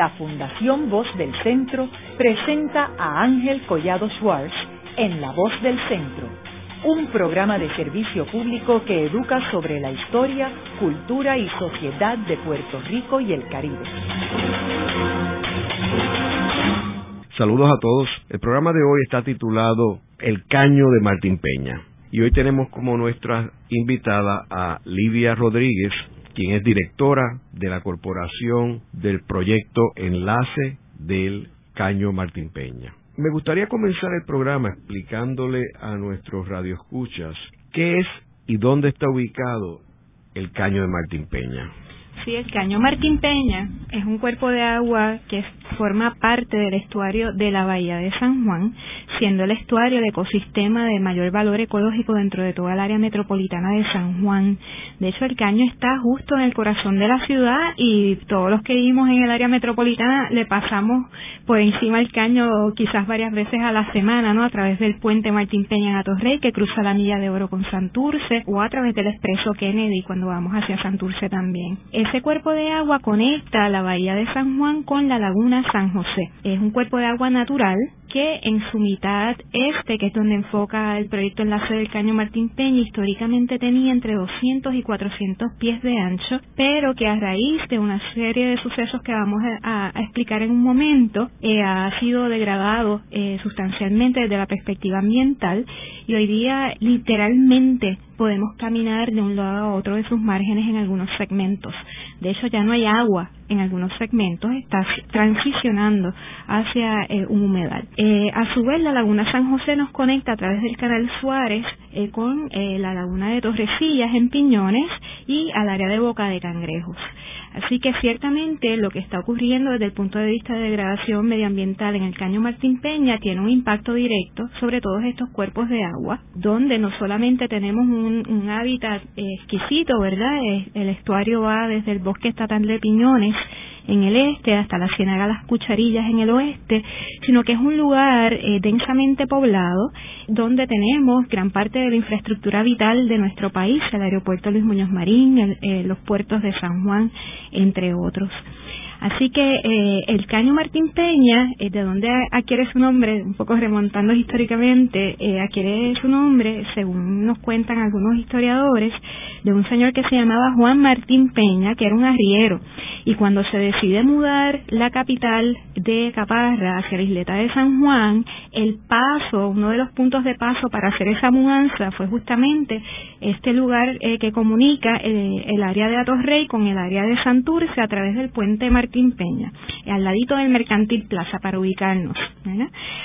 la Fundación Voz del Centro presenta a Ángel Collado Schwartz en La Voz del Centro, un programa de servicio público que educa sobre la historia, cultura y sociedad de Puerto Rico y el Caribe. Saludos a todos. El programa de hoy está titulado El Caño de Martín Peña. Y hoy tenemos como nuestra invitada a Livia Rodríguez, quien es directora de la Corporación del Proyecto Enlace del Caño Martín Peña. Me gustaría comenzar el programa explicándole a nuestros radioescuchas qué es y dónde está ubicado el Caño de Martín Peña. Sí, el Caño Martín Peña es un cuerpo de agua que forma parte del estuario de la Bahía de San Juan, siendo el estuario el ecosistema de mayor valor ecológico dentro de toda el área metropolitana de San Juan. De hecho, el caño está justo en el corazón de la ciudad y todos los que vivimos en el área metropolitana le pasamos por encima el caño quizás varias veces a la semana, ¿no? A través del puente Martín Peña en Atorrey que cruza la milla de oro con Santurce o a través del expreso Kennedy cuando vamos hacia Santurce también. Ese cuerpo de agua conecta la bahía de San Juan con la laguna San José. Es un cuerpo de agua natural que en su mitad este, que es donde enfoca el proyecto Enlace del Caño Martín Peña, históricamente tenía entre 200 y 400 pies de ancho, pero que a raíz de una serie de sucesos que vamos a, explicar en un momento, eh, ha sido degradado eh, sustancialmente desde la perspectiva ambiental y hoy día literalmente podemos caminar de un lado a otro de sus márgenes en algunos segmentos. De hecho, ya no hay agua en algunos segmentos, está transicionando hacia eh, un humedal. Eh, a su vez, la laguna San José nos conecta a través del canal Suárez eh, con la laguna de Torrecillas en Piñones y al área de Boca de Cangrejos. Así que ciertamente lo que está ocurriendo desde el punto de vista de degradación medioambiental en el caño Martín Peña tiene un impacto directo sobre todos estos cuerpos de agua, donde no solamente tenemos un, hábitat exquisito, ¿verdad? El estuario va desde el bosque estatal de Piñones en el este hasta la Ciénaga Las Cucharillas en el oeste, sino que es un lugar eh, densamente poblado donde tenemos gran parte de la infraestructura vital de nuestro país, el aeropuerto Luis Muñoz Marín, eh, los puertos de San Juan, entre otros. Así que eh, el caño Martín Peña, eh, de donde adquiere su nombre, un poco remontando históricamente, eh, adquiere su nombre, según nos cuentan algunos historiadores, de un señor que se llamaba Juan Martín Peña, que era un arriero. Y cuando se decide mudar la capital de Caparra hacia la isleta de San Juan, el paso, uno de los puntos de paso para hacer esa mudanza fue justamente este lugar que comunica el área de Atorrey con el área de Santurce a través del puente Martín Martín Peña, al ladito del Mercantil Plaza para ubicarnos.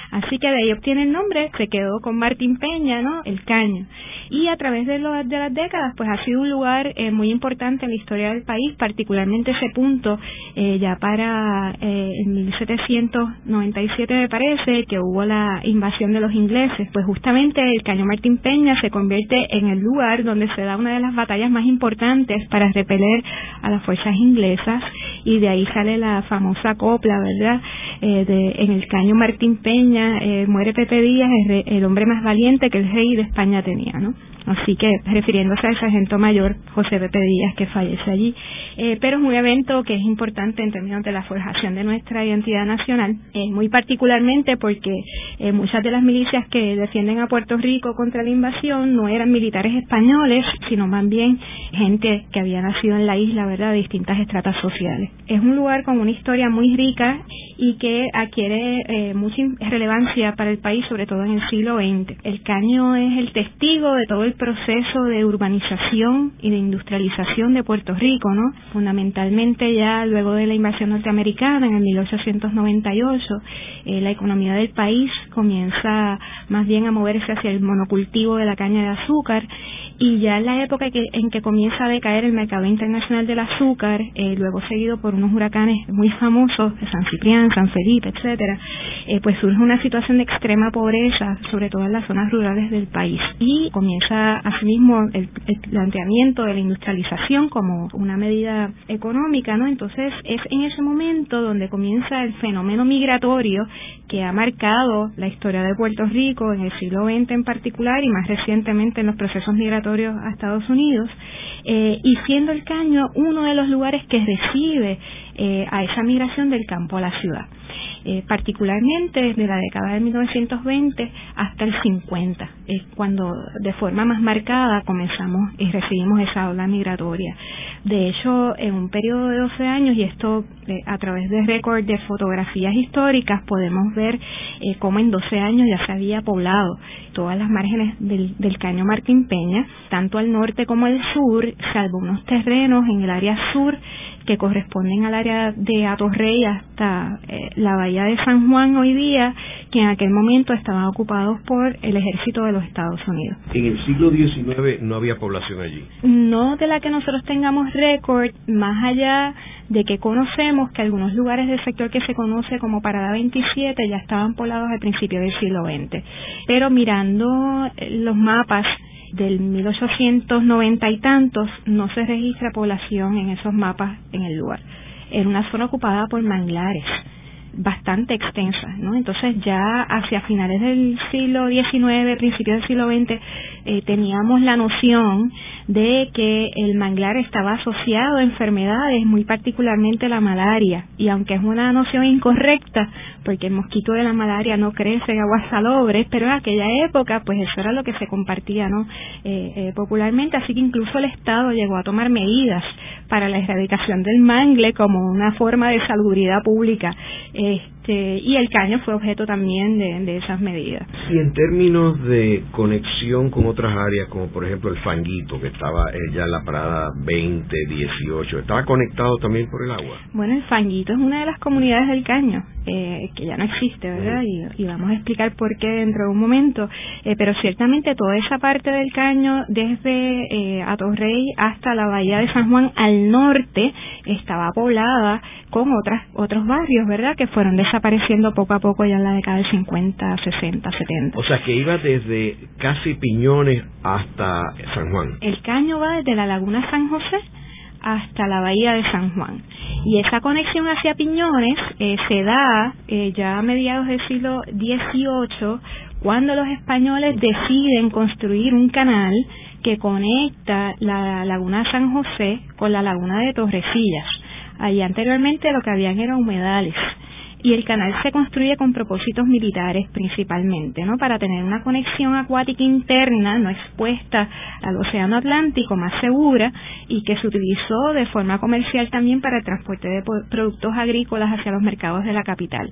Así que de ahí obtiene el nombre, se quedó con Martín Peña, ¿no? El caño. Y a través de, de las décadas, pues ha sido un lugar eh, muy importante en la historia del país, particularmente ese punto, eh, ya para eh, en 1797 me parece, que hubo la invasión de los ingleses, pues justamente el caño Martín Peña se convierte en el lugar donde se da una de las batallas más importantes para repeler a las fuerzas inglesas y de ahí sale la famosa copla, ¿verdad? Eh, de, en el caño Martín Peña, eh, muere Pepe Díaz, el, el, hombre más valiente que el rey de España tenía, ¿no? Así que refiriéndose al sargento mayor José Pepe Díaz que fallece allí. Eh, pero es un evento que es importante en términos de la forjación de nuestra identidad nacional, eh, muy particularmente porque eh, muchas de las milicias que defienden a Puerto Rico contra la invasión no eran militares españoles, sino más bien gente que había nacido en la isla, ¿verdad?, de distintas estratas sociales. Es un lugar con una historia muy rica y que adquiere mucha relevancia para el país, sobre todo en el siglo XX. El caño es el testigo de todo el proceso de urbanización y de industrialización de Puerto Rico, ¿no? Fundamentalmente ya luego de la invasión norteamericana en el 1898, eh, la economía del país comienza más bien a moverse hacia el monocultivo de la caña de azúcar y ya en la época en que comienza a decaer el mercado internacional del azúcar, eh, luego seguido por unos huracanes muy famosos de San Ciprián, San Felipe, etcétera, eh, pues surge una situación de extrema pobreza, sobre todo en las zonas rurales del país y comienza asimismo el, planteamiento de la industrialización como una medida económica, ¿no? Entonces es en ese momento donde comienza el fenómeno migratorio que ha marcado la historia de Puerto Rico en el siglo XX en particular y más recientemente en los procesos migratorios a Estados Unidos, eh, y siendo el caño uno de los lugares que recibe eh, a esa migración del campo a la ciudad. Eh, particularmente desde la década de 1920 hasta el 50, es cuando de forma más marcada comenzamos y recibimos esa ola migratoria. De hecho, en un periodo de 12 años, y esto eh, a través de récord de fotografías históricas, podemos ver eh, cómo en 12 años ya se había poblado todas las márgenes del, del caño Martín Peña, tanto al norte como al sur, salvo unos terrenos en el área sur que corresponden al área de Atorrey hasta eh, la bahía de San Juan hoy día, que en aquel momento estaban ocupados por el ejército de los Estados Unidos. En el siglo XIX no había población allí. No de la que nosotros tengamos récord, más allá de que conocemos que algunos lugares del sector que se conoce como Parada 27 ya estaban poblados al principio del siglo XX. Pero mirando eh, los mapas del 1890 y tantos no se registra población en esos mapas en el lugar. Era una zona ocupada por manglares bastante extensa, ¿no? Entonces ya hacia finales del siglo XIX, principios del siglo XX, eh, teníamos la noción de que el manglar estaba asociado a enfermedades, muy particularmente la malaria, y aunque es una noción incorrecta, porque el mosquito de la malaria no crece en aguas salobres, pero en aquella época, pues eso era lo que se compartía, ¿no? Eh, eh, popularmente, así que incluso el Estado llegó a tomar medidas para la erradicación del mangle como una forma de salubridad pública. Este, y el caño fue objeto también de, esas medidas. Y en términos de conexión con otras áreas, como por ejemplo el fanguito, que estaba eh, ya en la parada 20, 18, ¿estaba conectado también por el agua? Bueno, el fanguito es una de las comunidades del caño, eh, que ya no existe, ¿verdad? Y, vamos a explicar por qué dentro de un momento, eh, pero ciertamente toda esa parte del caño, desde eh, Atorrey hasta la bahía de San Juan al norte, estaba poblada con otras otros barrios, ¿verdad? Que fueron desapareciendo poco a poco ya en la década del 50, 60, 70. O sea, que iba desde casi Piñones hasta San Juan. El caño va desde la laguna San José hasta la bahía de San Juan. Y esa conexión hacia Piñones eh, se da eh, ya a mediados del siglo XVIII, cuando los españoles deciden construir un canal que conecta la laguna San José con la laguna de Torrecillas. Allí anteriormente lo que habían eran humedales y el canal se construye con propósitos militares principalmente, ¿no? Para tener una conexión acuática interna no expuesta al océano Atlántico más segura y que se utilizó de forma comercial también para el transporte de productos agrícolas hacia los mercados de la capital.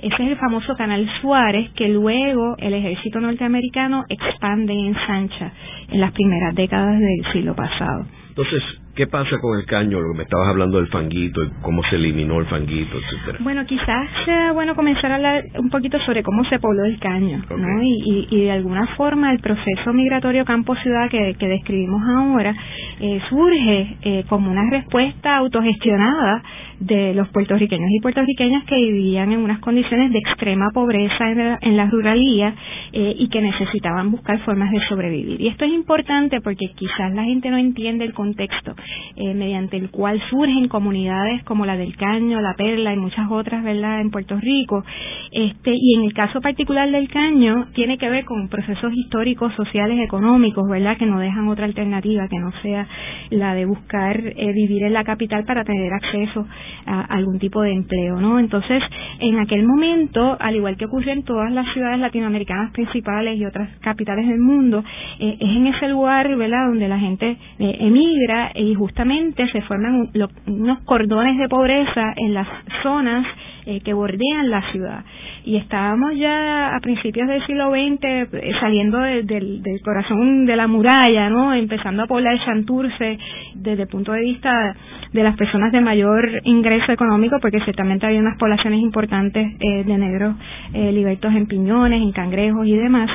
Ese es el famoso canal Suárez que luego el ejército norteamericano expande y ensancha en las primeras décadas del siglo pasado. Entonces, ¿Qué pasa con el caño? Lo que me estabas hablando del fanguito y cómo se eliminó el fanguito, etcétera. Bueno, quizás sea bueno comenzar a hablar un poquito sobre cómo se pobló el caño, ¿no? Y, y, de alguna forma el proceso migratorio campo-ciudad que, que describimos ahora eh, surge eh, como una respuesta autogestionada de los puertorriqueños y puertorriqueñas que vivían en unas condiciones de extrema pobreza en la, ruralía eh, y que necesitaban buscar formas de sobrevivir. Y esto es importante porque quizás la gente no entiende el contexto eh, mediante el cual surgen comunidades como la del Caño, la Perla y muchas otras, ¿verdad?, en Puerto Rico. Este, y en el caso particular del Caño tiene que ver con procesos históricos, sociales, económicos, ¿verdad?, que no dejan otra alternativa que no sea la de buscar eh, vivir en la capital para tener acceso a algún tipo de empleo, ¿no? Entonces, en aquel momento, al igual que ocurre en todas las ciudades latinoamericanas principales y otras capitales del mundo, eh, es en ese lugar, ¿verdad?, donde la gente eh, emigra y justamente se forman unos cordones de pobreza en las zonas eh, que bordean la ciudad. Y estábamos ya a principios del siglo XX eh, saliendo del corazón de la muralla, ¿no? Empezando a poblar Santurce desde el punto de vista de las personas de mayor ingreso económico, porque ciertamente había unas poblaciones importantes eh, de negros eh, libertos en piñones, en cangrejos y demás.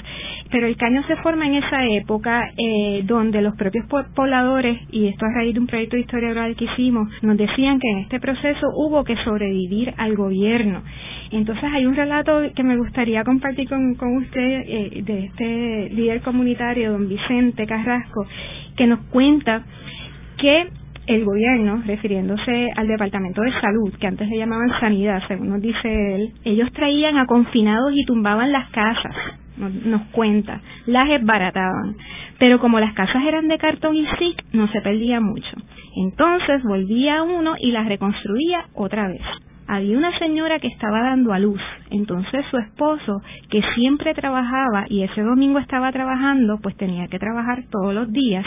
Pero el caño se forma en esa época eh, donde los propios pobladores, y esto a raíz de un proyecto de historia oral que hicimos, nos decían que en este proceso hubo que sobrevivir al gobierno. Entonces hay un relato que me gustaría compartir con, con usted eh, de este líder comunitario, don Vicente Carrasco, que nos cuenta que el gobierno, refiriéndose al Departamento de Salud, que antes le llamaban Sanidad, según nos dice él, ellos traían a confinados y tumbaban las casas, nos cuenta, las esbarataban. Pero como las casas eran de cartón y zinc, no se perdía mucho. Entonces volvía uno y las reconstruía otra vez había una señora que estaba dando a luz, entonces su esposo, que siempre trabajaba y ese domingo estaba trabajando, pues tenía que trabajar todos los días,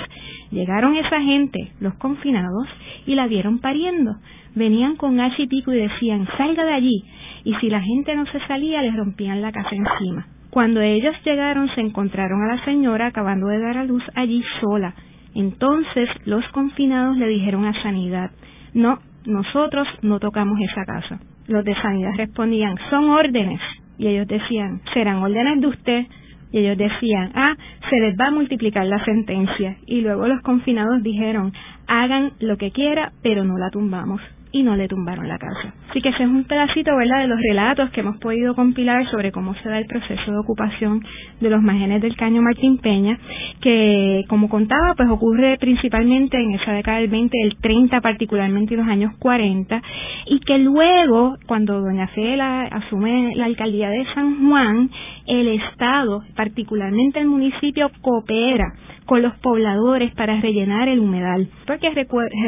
llegaron esa gente, los confinados, y la vieron pariendo. Venían con hacha y pico y decían, salga de allí, y si la gente no se salía, les rompían la casa encima. Cuando ellos llegaron, se encontraron a la señora acabando de dar a luz allí sola. Entonces los confinados le dijeron a Sanidad, no, nosotros no tocamos esa casa. Los de sanidad respondían, son órdenes. Y ellos decían, serán órdenes de usted. Y ellos decían, ah, se les va a multiplicar la sentencia. Y luego los confinados dijeron, hagan lo que quiera, pero no la tumbamos y no le tumbaron la casa. Así que ese es un pedacito, ¿verdad?, de los relatos que hemos podido compilar sobre cómo se da el proceso de ocupación de los márgenes del caño Martín Peña, que, como contaba, pues ocurre principalmente en esa década del 20, el 30 particularmente y los años 40, y que luego, cuando doña Fela asume la alcaldía de San Juan, el Estado, particularmente el municipio, coopera con los pobladores para rellenar el humedal. Porque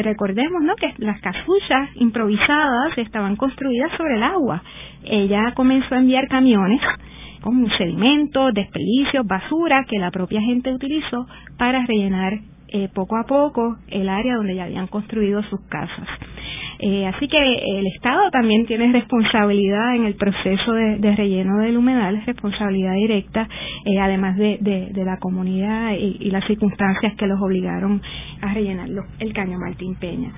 recordemos ¿no? que las casuchas improvisadas estaban construidas sobre el agua. Ella comenzó a enviar camiones con sedimentos, desperdicios, basura que la propia gente utilizó para rellenar eh, poco a poco el área donde ya habían construido sus casas. Eh, así que el Estado también tiene responsabilidad en el proceso de, relleno del humedal, responsabilidad directa, eh, además de, la comunidad y, las circunstancias que los obligaron a rellenar el caño Martín Peña.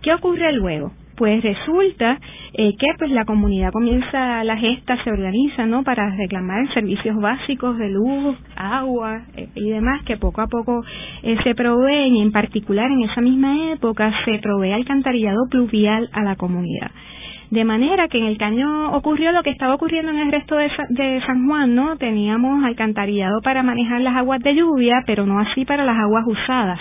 ¿Qué ocurre luego? Pues resulta eh, que pues la comunidad comienza la gesta se organiza no para reclamar servicios básicos de luz agua eh, y demás que poco a poco eh, se proveen y en particular en esa misma época se provee alcantarillado pluvial a la comunidad de manera que en el caño ocurrió lo que estaba ocurriendo en el resto de, de, San Juan, ¿no? Teníamos alcantarillado para manejar las aguas de lluvia, pero no así para las aguas usadas.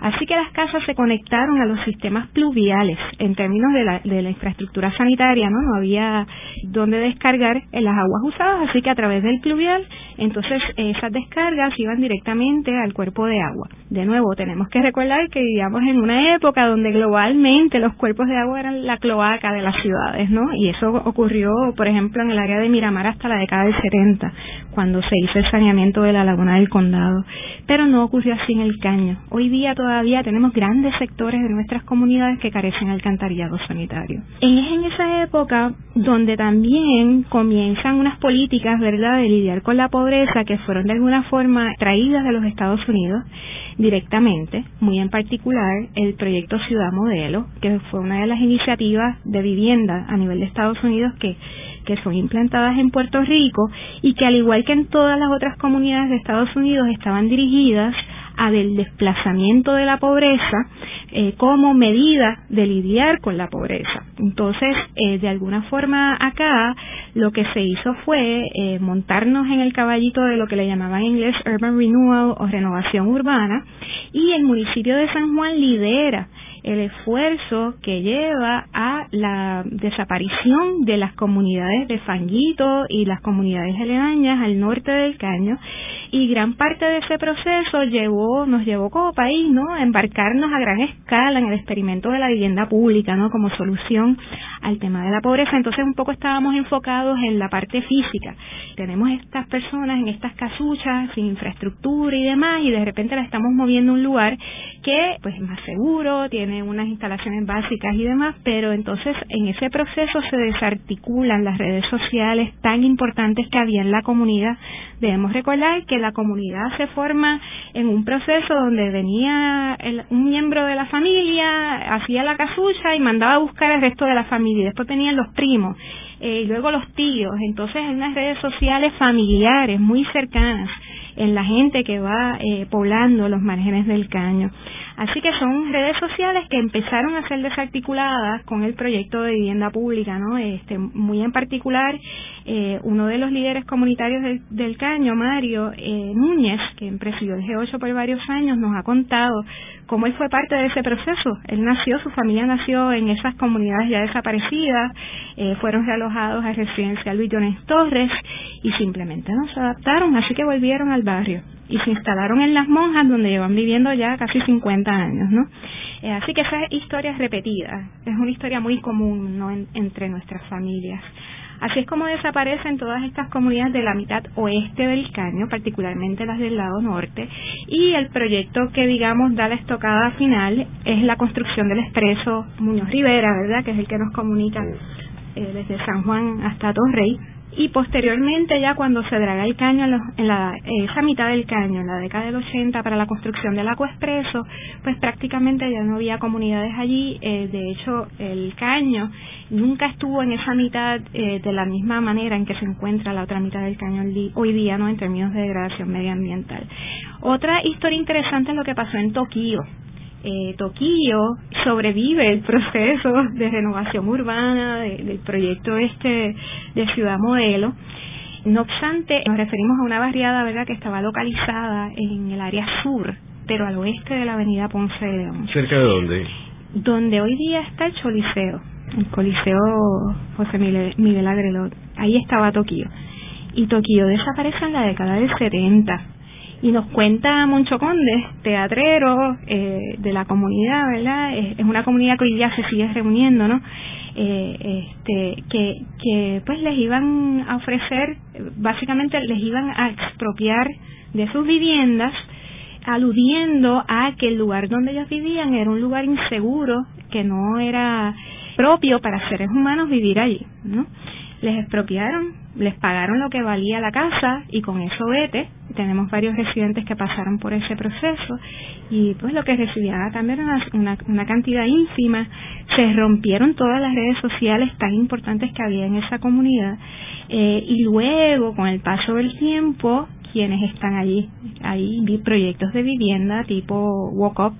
Así que las casas se conectaron a los sistemas pluviales en términos de la, de la infraestructura sanitaria, ¿no? No había dónde descargar en las aguas usadas, así que a través del pluvial, entonces esas descargas iban directamente al cuerpo de agua. De nuevo, tenemos que recordar que vivíamos en una época donde globalmente los cuerpos de agua eran la cloaca de las ciudades, ¿no? Y eso ocurrió, por ejemplo, en el área de Miramar hasta la década del 70, cuando se hizo el saneamiento de la laguna del condado. Pero no ocurrió así en el caño. Hoy día todavía tenemos grandes sectores de nuestras comunidades que carecen de alcantarillado sanitario. Es en esa época donde también comienzan unas políticas, ¿verdad?, de lidiar con la pobreza que fueron de alguna forma traídas de los Estados Unidos directamente, muy en particular el proyecto Ciudad Modelo, que fue una de las iniciativas de vivienda a nivel de Estados Unidos que que son implantadas en Puerto Rico y que al igual que en todas las otras comunidades de Estados Unidos estaban dirigidas a del desplazamiento de la pobreza eh, como medida de lidiar con la pobreza. Entonces, eh, de alguna forma acá lo que se hizo fue eh, montarnos en el caballito de lo que le llamaban en inglés urban renewal o renovación urbana y el municipio de San Juan lidera el esfuerzo que lleva a la desaparición de las comunidades de Fanguito y las comunidades aledañas al norte del Caño y gran parte de ese proceso llevó, nos llevó como país, ¿no? A embarcarnos a gran escala en el experimento de la vivienda pública, ¿no? Como solución al tema de la pobreza. Entonces un poco estábamos enfocados en la parte física. Tenemos estas personas en estas casuchas sin infraestructura y demás y de repente las estamos moviendo a un lugar que pues es más seguro, tiene unas instalaciones básicas y demás, pero entonces en ese proceso se desarticulan las redes sociales tan importantes que había en la comunidad. Debemos recordar que la comunidad se forma en un proceso donde venía un miembro de la familia, hacía la casucha y mandaba a buscar el resto de la familia. Después tenían los primos eh, y luego los tíos. Entonces, en unas redes sociales familiares muy cercanas en la gente que va eh, poblando los márgenes del caño. Así que son redes sociales que empezaron a ser desarticuladas con el proyecto de vivienda pública, ¿no? Este, muy en particular, eh, uno de los líderes comunitarios del, Caño, Mario eh, Núñez, que presidió el G8 por varios años, nos ha contado cómo él fue parte de ese proceso. Él nació, su familia nació en esas comunidades ya desaparecidas, eh, fueron realojados a residencia Luis Jones Torres y simplemente no se adaptaron, así que volvieron al barrio y se instalaron en Las Monjas, donde llevan viviendo ya casi 50 años, ¿no? Eh, así que esa historia es repetida, es una historia muy común ¿no? entre nuestras familias. Así es como desaparecen todas estas comunidades de la mitad oeste del caño, particularmente las del lado norte, y el proyecto que, digamos, da la estocada final es la construcción del expreso Muñoz Rivera, ¿verdad?, que es el que nos comunica eh, desde San Juan hasta Torrey y posteriormente ya cuando se draga el caño en, la, esa mitad del caño, en la década del 80 para la construcción del Expreso, pues prácticamente ya no había comunidades allí, eh, de hecho el caño nunca estuvo en esa mitad eh, de la misma manera en que se encuentra la otra mitad del caño hoy día, ¿no? En términos de degradación medioambiental. Otra historia interesante es lo que pasó en Tokio eh, Toquillo sobrevive el proceso de renovación urbana del proyecto este de Ciudad Modelo. No obstante, nos referimos a una barriada ¿verdad? que estaba localizada en el área sur, pero al oeste de la avenida Ponce de León. ¿Cerca de dónde? Donde hoy día está el Choliseo, el Coliseo José Miguel, Miguel Agrelot. Ahí estaba Toquillo. Y Toquillo desaparece en la década del 70 y nos cuenta Moncho Conde, teatrero eh, de la comunidad, ¿verdad? Es, una comunidad que hoy día se sigue reuniendo, ¿no? Eh, este, que, que pues les iban a ofrecer, básicamente les iban a expropiar de sus viviendas, aludiendo a que el lugar donde ellos vivían era un lugar inseguro, que no era propio para seres humanos vivir allí, ¿no? Les expropiaron les pagaron lo que valía la casa y con eso vete. Tenemos varios residentes que pasaron por ese proceso y pues lo que recibían cambio era una, cantidad ínfima. Se rompieron todas las redes sociales tan importantes que había en esa comunidad eh, y luego con el paso del tiempo quienes están allí, hay proyectos de vivienda tipo Walk Up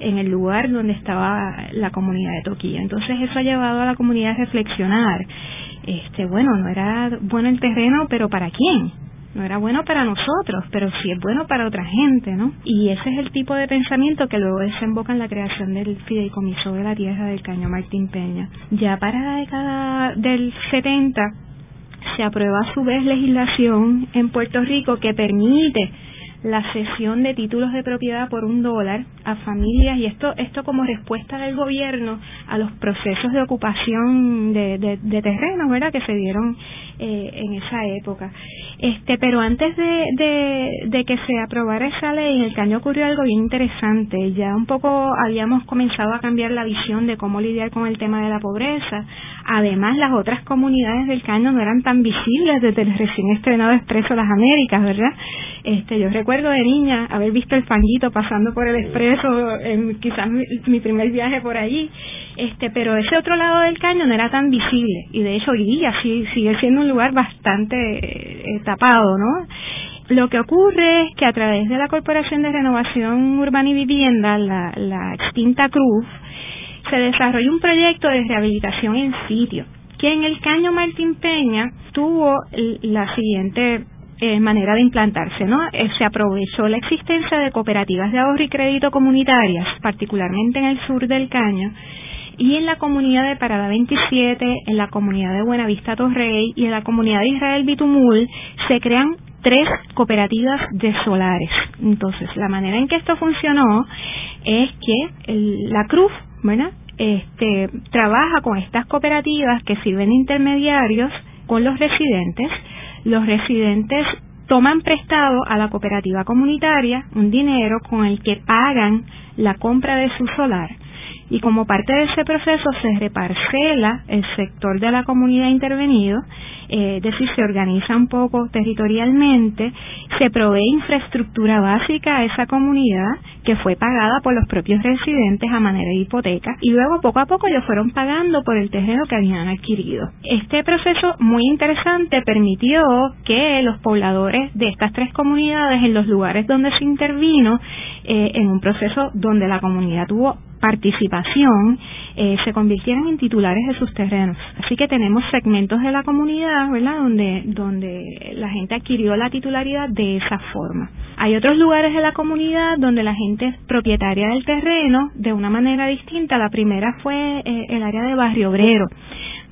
en el lugar donde estaba la comunidad de Toquilla. Entonces eso ha llevado a la comunidad a reflexionar este, bueno, no era bueno el terreno, pero ¿para quién? No era bueno para nosotros, pero sí es bueno para otra gente, ¿no? Y ese es el tipo de pensamiento que luego desemboca en la creación del fideicomiso de la tierra del Caño Martín Peña. Ya para la década del 70 se aprueba a su vez legislación en Puerto Rico que permite la cesión de títulos de propiedad por un dólar a familias y esto esto como respuesta del gobierno a los procesos de ocupación de, de, terrenos verdad que se dieron eh, en esa época. Este pero antes de, de, que se aprobara esa ley en el caño ocurrió algo bien interesante. Ya un poco habíamos comenzado a cambiar la visión de cómo lidiar con el tema de la pobreza. Además las otras comunidades del caño no eran tan visibles desde el recién estrenado Expreso Las Américas verdad este yo recuerdo de niña haber visto el fanguito pasando por el expreso eso en quizás mi, primer viaje por allí, este, pero ese otro lado del caño no era tan visible y de hecho hoy día sigue siendo un lugar bastante eh, tapado, ¿no? Lo que ocurre es que a través de la Corporación de Renovación Urbana y Vivienda, la, la extinta Cruz, se desarrolló un proyecto de rehabilitación en sitio que en el Caño Martín Peña tuvo la siguiente eh, manera de implantarse, ¿no? Eh, se aprovechó la existencia de cooperativas de ahorro y crédito comunitarias, particularmente en el sur del Caño, y en la comunidad de Parada 27, en la comunidad de Buenavista Torrey y en la comunidad de Israel Bitumul se crean tres cooperativas de solares. Entonces, la manera en que esto funcionó es que la Cruz, ¿verdad? Este, trabaja con estas cooperativas que sirven de intermediarios con los residentes los residentes toman prestado a la cooperativa comunitaria un dinero con el que pagan la compra de su solar y como parte de ese proceso se reparcela el sector de la comunidad intervenido, eh, es decir, se organiza un poco territorialmente, se provee infraestructura básica a esa comunidad que fue pagada por los propios residentes a manera de hipoteca y luego poco a poco ellos fueron pagando por el terreno que habían adquirido. Este proceso muy interesante permitió que los pobladores de estas tres comunidades en los lugares donde se intervino eh, en un proceso donde la comunidad tuvo participación eh, se convirtieran en titulares de sus terrenos. Así que tenemos segmentos de la comunidad, ¿verdad?, donde, donde la gente adquirió la titularidad de esa forma. Hay otros lugares de la comunidad donde la gente es propietaria del terreno de una manera distinta. La primera fue eh, el área de Barrio Obrero.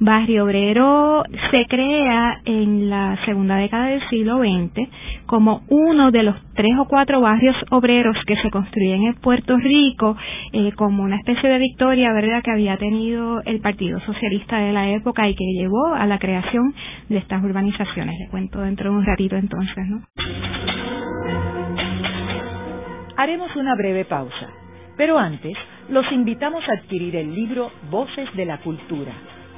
Barrio Obrero se crea en la segunda década del siglo XX como uno de los tres o cuatro barrios obreros que se construyen en Puerto Rico eh, como una especie de victoria verdad que había tenido el Partido Socialista de la época y que llevó a la creación de estas urbanizaciones. Le cuento dentro de un ratito entonces, ¿no? Haremos una breve pausa, pero antes los invitamos a adquirir el libro Voces de la Cultura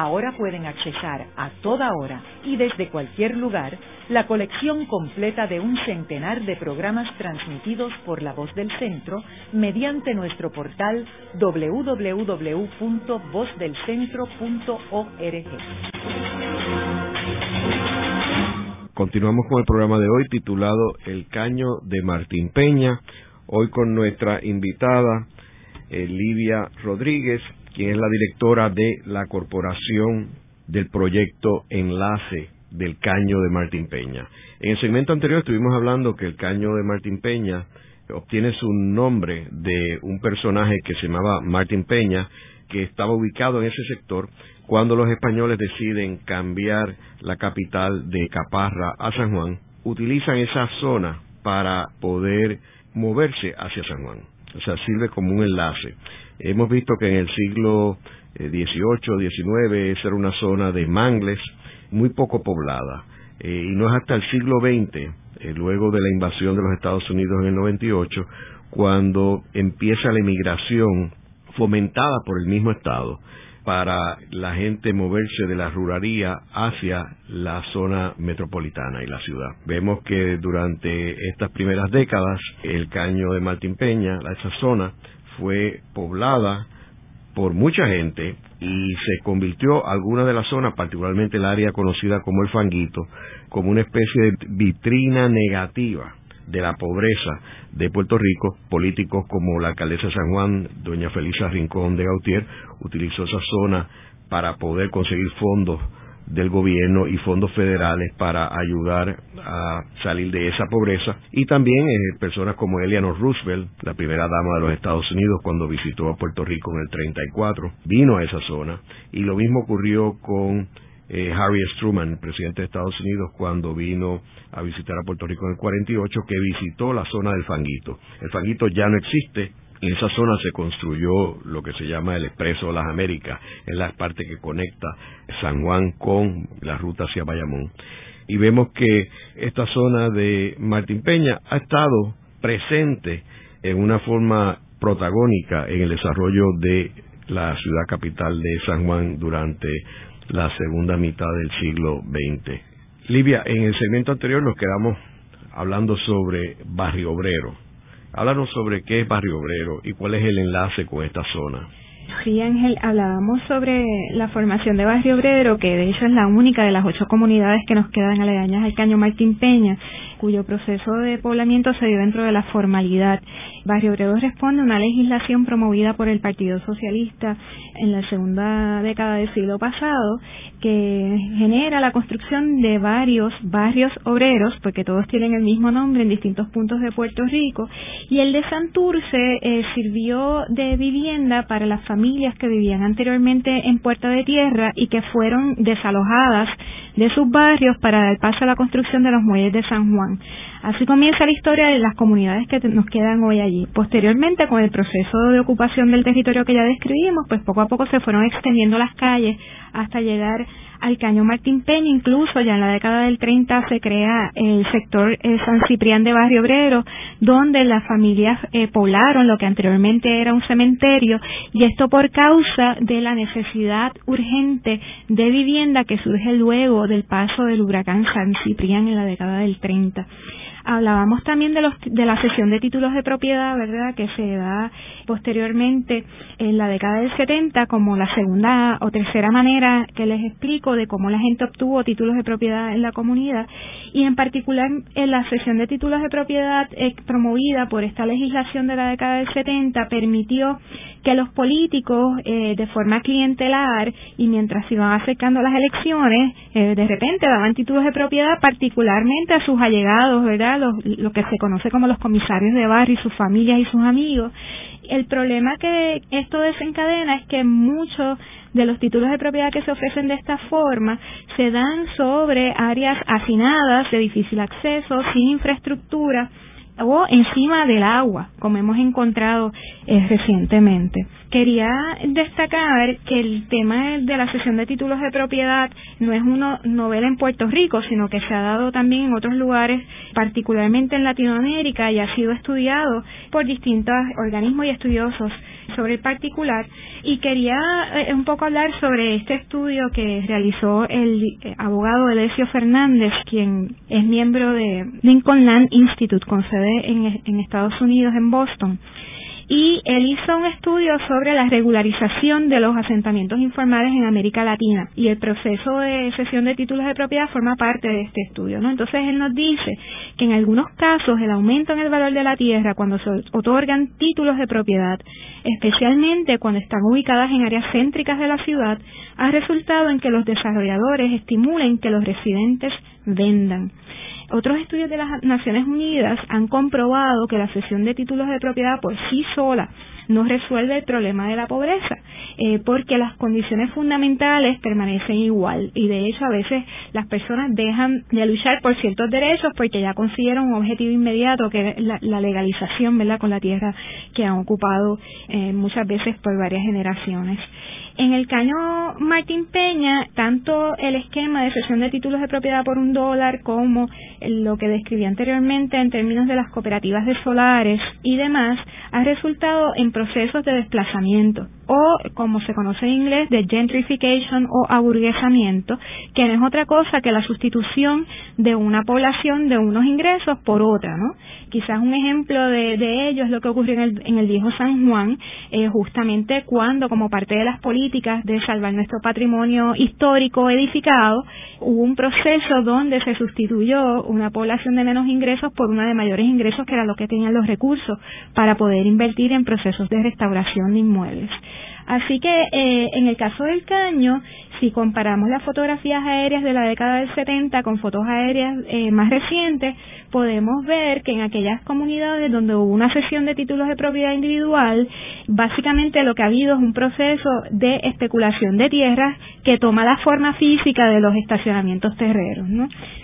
Ahora pueden accesar a toda hora y desde cualquier lugar la colección completa de un centenar de programas transmitidos por la voz del centro mediante nuestro portal www.vozdelcentro.org. Continuamos con el programa de hoy titulado El Caño de Martín Peña, hoy con nuestra invitada eh, Livia Rodríguez, quien es la directora de la Corporación del Proyecto Enlace del Caño de Martín Peña. En el segmento anterior estuvimos hablando que el Caño de Martín Peña obtiene su nombre de un personaje que se llamaba Martín Peña, que estaba ubicado en ese sector cuando los españoles deciden cambiar la capital de Caparra a San Juan, utilizan esa zona para poder moverse hacia San Juan. O sea, sirve como un enlace. Hemos visto que en el siglo XVIII, eh, XIX, esa era una zona de mangles muy poco poblada. Eh, y no es hasta el siglo XX, eh, luego de la invasión de los Estados Unidos en el 98, cuando empieza la emigración fomentada por el mismo Estado para la gente moverse de la ruralía hacia la zona metropolitana y la ciudad. Vemos que durante estas primeras décadas el caño de Martín Peña, esa zona, fue poblada por mucha gente y se convirtió alguna de las zonas, particularmente el área conocida como el Fanguito, como una especie de vitrina negativa de la pobreza de Puerto Rico, políticos como la alcaldesa de San Juan, doña Felisa Rincón de Gautier, utilizó esa zona para poder conseguir fondos del gobierno y fondos federales para ayudar a salir de esa pobreza y también eh, personas como Eleanor Roosevelt, la primera dama de los Estados Unidos cuando visitó a Puerto Rico en el 34, vino a esa zona y lo mismo ocurrió con eh, Harry Truman, presidente de Estados Unidos, cuando vino a visitar a Puerto Rico en el 48, que visitó la zona del Fanguito. El Fanguito ya no existe, en esa zona se construyó lo que se llama el Expreso de las Américas, es la parte que conecta San Juan con la ruta hacia Bayamón. Y vemos que esta zona de Martín Peña ha estado presente en una forma protagónica en el desarrollo de la ciudad capital de San Juan durante la segunda mitad del siglo XX. Livia, en el segmento anterior nos quedamos hablando sobre Barrio Obrero Háblanos sobre qué es Barrio Obrero y cuál es el enlace con esta zona. Sí, Ángel, hablábamos sobre la formación de Barrio Obrero, que de hecho es la única de las ocho comunidades que nos quedan aledañas al Caño Martín Peña, cuyo proceso de poblamiento se dio dentro de la formalidad. Barrio Obrero responde a una legislación promovida por el Partido Socialista en la segunda década del siglo pasado, que genera la construcción de varios barrios obreros, porque todos tienen el mismo nombre en distintos puntos de Puerto Rico, y el de Santurce eh, sirvió de vivienda para las familias que vivían anteriormente en Puerta de Tierra y que fueron desalojadas de sus barrios para dar paso a la construcción de los muelles de San Juan. Así comienza la historia de las comunidades que nos quedan hoy allí. Posteriormente, con el proceso de ocupación del territorio que ya describimos, pues poco a poco se fueron extendiendo las calles hasta llegar al Caño Martín Peña, incluso ya en la década del 30 se crea el sector eh, San Ciprián de Barrio Obrero, donde las familias eh, poblaron lo que anteriormente era un cementerio, y esto por causa de la necesidad urgente de vivienda que surge luego del paso del huracán San Ciprián en la década del 30 hablábamos también de, los, de la sesión de títulos de propiedad, ¿verdad?, que se da posteriormente en la década del 70 como la segunda o tercera manera que les explico de cómo la gente obtuvo títulos de propiedad en la comunidad y en particular en la sesión de títulos de propiedad eh, promovida por esta legislación de la década del 70 permitió que los políticos eh, de forma clientelar y mientras iban acercando las elecciones eh, de repente daban títulos de propiedad particularmente a sus allegados, ¿verdad? Lo que se conoce como los comisarios de barrio y sus familias y sus amigos. El problema que esto desencadena es que muchos de los títulos de propiedad que se ofrecen de esta forma se dan sobre áreas hacinadas de difícil acceso, sin infraestructura o encima del agua, como hemos encontrado eh, recientemente. Quería destacar que el tema de la sesión de títulos de propiedad no es una novela en Puerto Rico, sino que se ha dado también en otros lugares, particularmente en Latinoamérica, y ha sido estudiado por distintos organismos y estudiosos sobre el particular. Y quería eh, un poco hablar sobre este estudio que realizó el eh, abogado Elesio Fernández, quien es miembro de Lincoln Land Institute, con sede en Estados Unidos, en Boston y él hizo un estudio sobre la regularización de los asentamientos informales en América Latina y el proceso de cesión de títulos de propiedad forma parte de este estudio, ¿no? Entonces él nos dice que en algunos casos el aumento en el valor de la tierra cuando se otorgan títulos de propiedad, especialmente cuando están ubicadas en áreas céntricas de la ciudad, ha resultado en que los desarrolladores estimulen que los residentes vendan. Otros estudios de las Naciones Unidas han comprobado que la cesión de títulos de propiedad por sí sola no resuelve el problema de la pobreza, eh, porque las condiciones fundamentales permanecen igual y de hecho a veces las personas dejan de luchar por ciertos derechos porque ya consiguieron un objetivo inmediato que es la, legalización, ¿verdad?, con la tierra que han ocupado eh, muchas veces por varias generaciones. En el caño Martín Peña, tanto el esquema de cesión de títulos de propiedad por un dólar como lo que describí anteriormente en términos de las cooperativas de solares y demás, ha resultado en procesos de desplazamiento o, como se conoce en inglés, de gentrification o aburguesamiento, que no es otra cosa que la sustitución de una población de unos ingresos por otra, ¿no? Quizás un ejemplo de, ello es lo que ocurrió en el, en el viejo San Juan, eh, justamente cuando, como parte de las políticas de salvar nuestro patrimonio histórico edificado, hubo un proceso donde se sustituyó una población de menos ingresos por una de mayores ingresos, que era lo que tenían los recursos para poder invertir en procesos de restauración de inmuebles. Así que eh, en el caso del caño, si comparamos las fotografías aéreas de la década del 70 con fotos aéreas eh, más recientes, podemos ver que en aquellas comunidades donde hubo una sesión de títulos de propiedad individual, básicamente lo que ha habido es un proceso de especulación de tierras que toma la forma física de los estacionamientos terreros.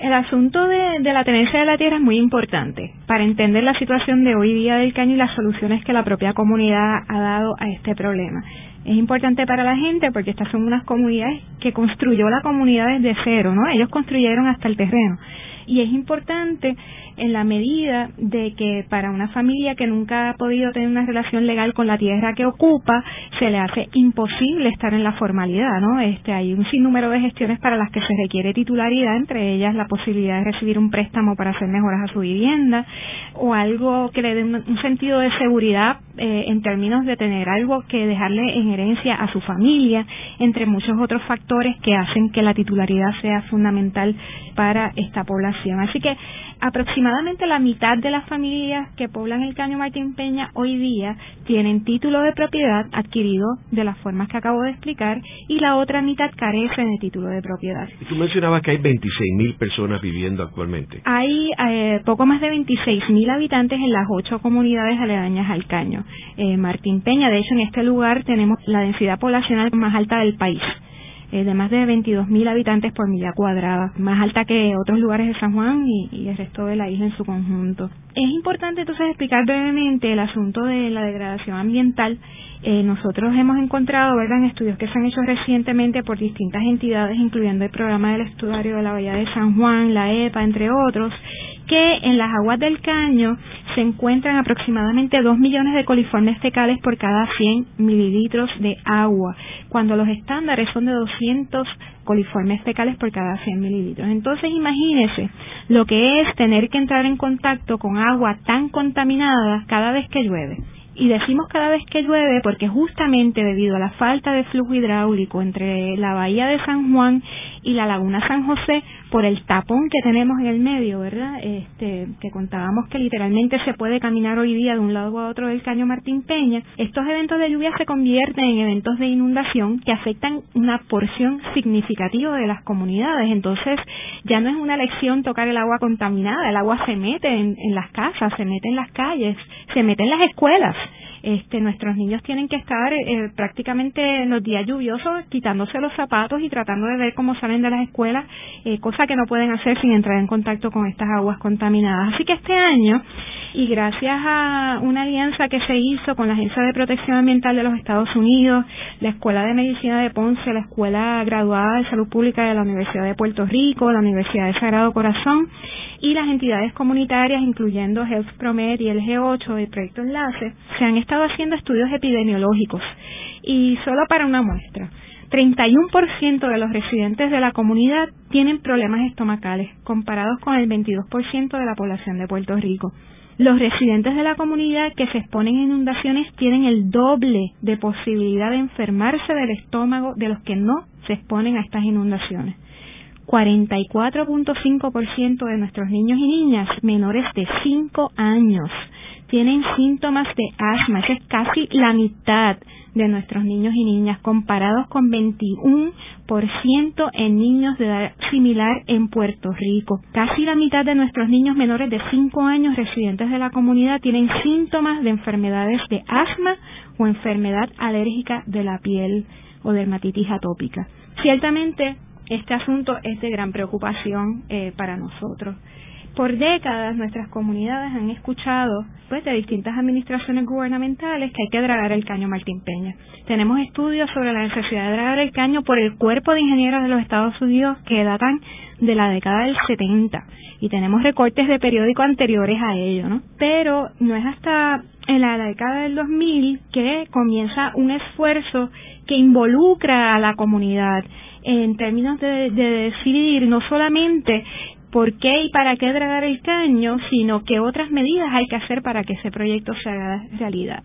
El asunto de, de la tenencia de la tierra es muy importante para entender la situación de hoy día del caño y las soluciones que la propia comunidad ha dado a este problema es importante para la gente porque estas son unas comunidades que construyó la comunidad desde cero, ¿no? Ellos construyeron hasta el terreno. Y es importante en la medida de que para una familia que nunca ha podido tener una relación legal con la tierra que ocupa, se le hace imposible estar en la formalidad, ¿no? Este, hay un sinnúmero de gestiones para las que se requiere titularidad, entre ellas la posibilidad de recibir un préstamo para hacer mejoras a su vivienda o algo que le dé un, sentido de seguridad eh, en términos de tener algo que dejarle en herencia a su familia, entre muchos otros factores que hacen que la titularidad sea fundamental para esta población. Así que aproximadamente la mitad de las familias que poblan el Caño Martín Peña hoy día tienen título de propiedad adquirido de las formas que acabo de explicar y la otra mitad carece de título de propiedad. Y tú mencionabas que hay 26 mil personas viviendo actualmente. Hay eh, poco más de 26 mil habitantes en las ocho comunidades aledañas al Caño eh, Martín Peña. De hecho, en este lugar tenemos la densidad poblacional más alta del país. Eh, de más de 22.000 habitantes por milla cuadrada, más alta que otros lugares de San Juan y, el resto de la isla en su conjunto. Es importante entonces explicar brevemente el asunto de la degradación ambiental. Eh, nosotros hemos encontrado, ¿verdad?, en estudios que se han hecho recientemente por distintas entidades, incluyendo el programa del estuario de la Bahía de San Juan, la EPA, entre otros, que en las aguas del caño se encuentran aproximadamente 2 millones de coliformes fecales por cada 100 mililitros de agua, cuando los estándares son de 200 coliformes fecales por cada 100 mililitros. Entonces imagínese lo que es tener que entrar en contacto con agua tan contaminada cada vez que llueve. Y decimos cada vez que llueve porque justamente debido a la falta de flujo hidráulico entre la bahía de San Juan y la laguna San José, por el tapón que tenemos en el medio, ¿verdad? Este, que contábamos que literalmente se puede caminar hoy día de un lado a otro del caño Martín Peña, estos eventos de lluvia se convierten en eventos de inundación que afectan una porción significativa de las comunidades. Entonces, ya no es una lección tocar el agua contaminada, el agua se mete en, en las casas, se mete en las calles, se mete en las escuelas. Este, nuestros niños tienen que estar eh, prácticamente en los días lluviosos quitándose los zapatos y tratando de ver cómo salen de las escuelas, eh, cosa que no pueden hacer sin entrar en contacto con estas aguas contaminadas. Así que este año, y gracias a una alianza que se hizo con la Agencia de Protección Ambiental de los Estados Unidos, la Escuela de Medicina de Ponce, la Escuela Graduada de Salud Pública de la Universidad de Puerto Rico, la Universidad de Sagrado Corazón y las entidades comunitarias, incluyendo Health Promed y el G8 y Proyecto Enlace, se han estado haciendo estudios epidemiológicos y solo para una muestra. 31% de los residentes de la comunidad tienen problemas estomacales, comparados con el 22% de la población de Puerto Rico. Los residentes de la comunidad que se exponen a inundaciones tienen el doble de posibilidad de enfermarse del estómago de los que no se exponen a estas inundaciones. 44.5% de nuestros niños y niñas menores de 5 años tienen síntomas de asma. Esa es casi la mitad de nuestros niños y niñas, comparados con 21% en niños de edad similar en Puerto Rico. Casi la mitad de nuestros niños menores de 5 años residentes de la comunidad tienen síntomas de enfermedades de asma o enfermedad alérgica de la piel o dermatitis atópica. Ciertamente, este asunto es de gran preocupación eh, para nosotros. Por décadas nuestras comunidades han escuchado pues de distintas administraciones gubernamentales que hay que dragar el caño Martín Peña. Tenemos estudios sobre la necesidad de dragar el caño por el cuerpo de ingenieros de los Estados Unidos que datan de la década del 70 y tenemos recortes de periódicos anteriores a ello, ¿no? Pero no es hasta en la década del 2000 que comienza un esfuerzo que involucra a la comunidad en términos de decidir no solamente por qué y para qué dragar el caño, sino qué otras medidas hay que hacer para que ese proyecto se haga realidad.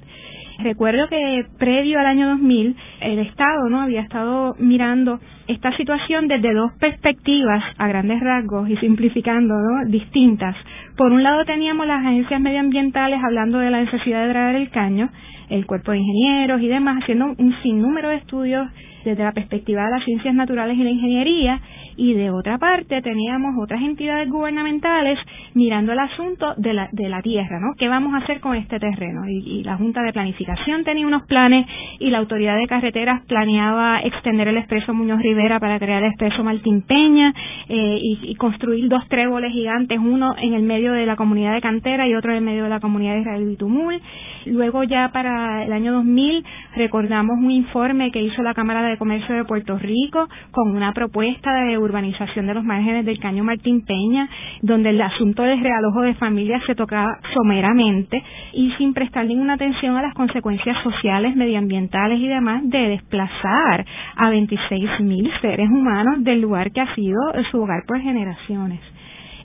Recuerdo que previo al año 2000 el Estado no había estado mirando esta situación desde dos perspectivas a grandes rasgos y simplificando ¿no? distintas. Por un lado teníamos las agencias medioambientales hablando de la necesidad de dragar el caño, el cuerpo de ingenieros y demás haciendo un sinnúmero de estudios desde la perspectiva de las ciencias naturales y la ingeniería y de otra parte teníamos otras entidades gubernamentales mirando el asunto de la, de la tierra, ¿no? ¿Qué vamos a hacer con este terreno? Y, la Junta de Planificación tenía unos planes y la Autoridad de Carreteras planeaba extender el expreso Muñoz Rivera para crear el expreso Martín Peña eh, y, construir dos tréboles gigantes, uno en el medio de la comunidad de Cantera y otro en el medio de la comunidad de Israel Bitumul. Luego ya para el año 2000 recordamos un informe que hizo la Cámara de Comercio de Puerto Rico con una propuesta de urbanización de los márgenes del Caño Martín Peña, donde el asunto del realojo de familias se tocaba someramente y sin prestar ninguna atención a las consecuencias sociales, medioambientales y demás de desplazar a 26.000 seres humanos del lugar que ha sido su hogar por generaciones.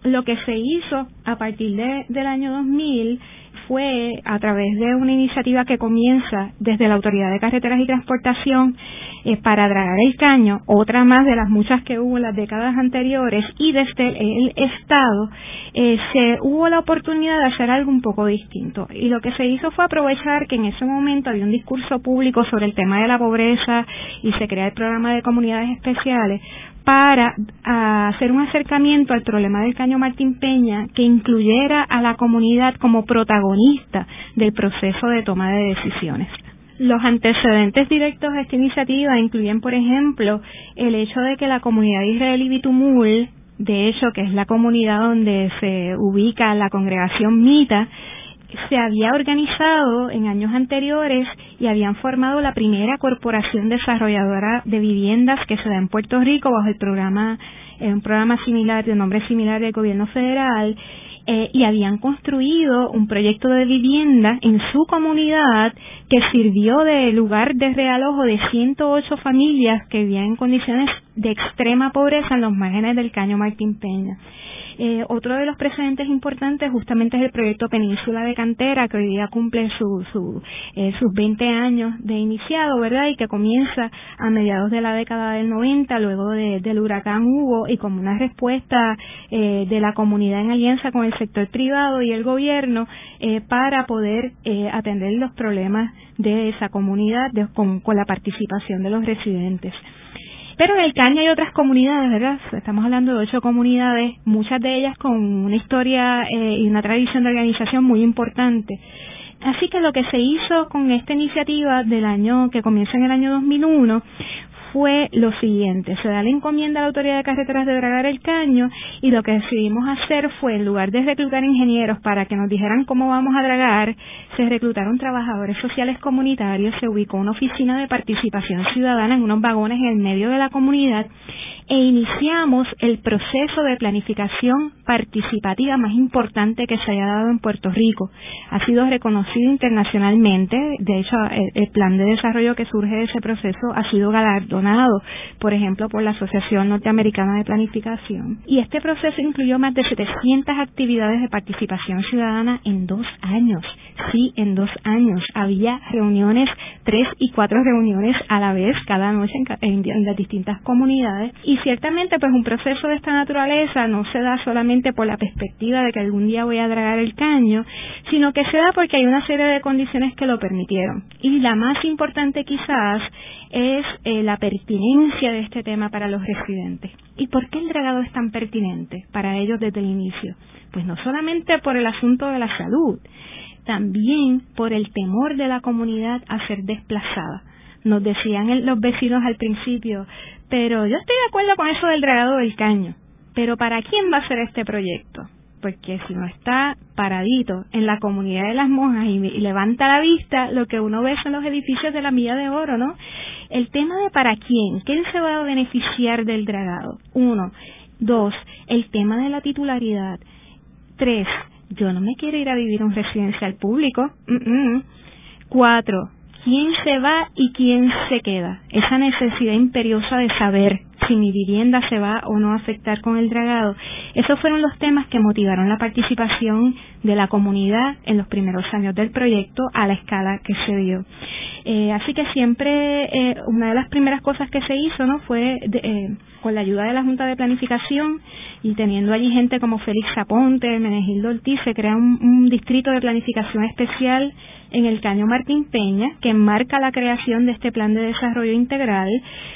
Lo que se hizo a partir del año 2000 fue a través de una iniciativa que comienza desde la Autoridad de Carreteras y Transportación eh, para dragar el caño, otra más de las muchas que hubo en las décadas anteriores, y desde el, Estado eh, se hubo la oportunidad de hacer algo un poco distinto. Y lo que se hizo fue aprovechar que en ese momento había un discurso público sobre el tema de la pobreza y se crea el programa de comunidades especiales para hacer un acercamiento al problema del caño Martín Peña que incluyera a la comunidad como protagonista del proceso de toma de decisiones. Los antecedentes directos a esta iniciativa incluyen, por ejemplo, el hecho de que la comunidad israelí Bitumul, de hecho, que es la comunidad donde se ubica la congregación Mita, se había organizado en años anteriores y habían formado la primera corporación desarrolladora de viviendas que se da en Puerto Rico bajo el programa, un programa similar, de nombre similar del gobierno federal, eh, y habían construido un proyecto de vivienda en su comunidad que sirvió de lugar de realojo de 108 familias que vivían en condiciones de extrema pobreza en los márgenes del caño Martín Peña. Eh, otro de los precedentes importantes justamente es el proyecto Península de Cantera, que hoy día cumple su, su, eh, sus 20 años de iniciado, ¿verdad? Y que comienza a mediados de la década del 90, luego del huracán Hugo, y como una respuesta eh, de la comunidad en alianza con el sector privado y el gobierno eh, para poder eh, atender los problemas de esa comunidad con, con la participación de los residentes. Pero en el Caña hay otras comunidades, ¿verdad? Estamos hablando de ocho comunidades, muchas de ellas con una historia eh, y una tradición de organización muy importante. Así que lo que se hizo con esta iniciativa del año que comienza en el año 2001 fue lo siguiente, se da la encomienda a la Autoridad de Carreteras de dragar el caño y lo que decidimos hacer fue, en lugar de reclutar ingenieros para que nos dijeran cómo vamos a dragar, se reclutaron trabajadores sociales comunitarios, se ubicó una oficina de participación ciudadana en unos vagones en el medio de la comunidad e iniciamos el proceso de planificación participativa más importante que se haya dado en Puerto Rico. Ha sido reconocido internacionalmente, de hecho el, plan de desarrollo que surge de ese proceso ha sido galardonado, por ejemplo, por la Asociación Norteamericana de Planificación. Y este proceso incluyó más de 700 actividades de participación ciudadana en dos años. Sí, en dos años. Había reuniones, tres y cuatro reuniones a la vez cada noche en, en las distintas comunidades y ciertamente pues un proceso de esta naturaleza no se da solamente por la perspectiva de que algún día voy a dragar el caño, sino que se da porque hay una serie de condiciones que lo permitieron. Y la más importante quizás es eh, la pertinencia de este tema para los residentes. ¿Y por qué el dragado es tan pertinente para ellos desde el inicio? Pues no solamente por el asunto de la salud, también por el temor de la comunidad a ser desplazada. Nos decían los vecinos al principio, pero yo estoy de acuerdo con eso del dragado del caño. Pero ¿para quién va a ser este proyecto? Porque si no está paradito en la comunidad de las monjas y, levanta la vista, lo que uno ve son los edificios de la Milla de Oro, ¿no? El tema de para quién, quién se va a beneficiar del dragado. Uno. Dos, el tema de la titularidad. Tres, yo no me quiero ir a vivir un residencial público. Cuatro, quién se va y quién se queda. Esa necesidad imperiosa de saber si mi vivienda se va o no a afectar con el dragado. Esos fueron los temas que motivaron la participación de la comunidad en los primeros años del proyecto a la escala que se dio. Eh, así que siempre eh, una de las primeras cosas que se hizo no fue eh, con la ayuda de la Junta de Planificación y teniendo allí gente como Félix Zaponte, Menegildo Ortiz, se crea un distrito de planificación especial en el Caño Martín Peña, que enmarca la creación de este plan de desarrollo integral,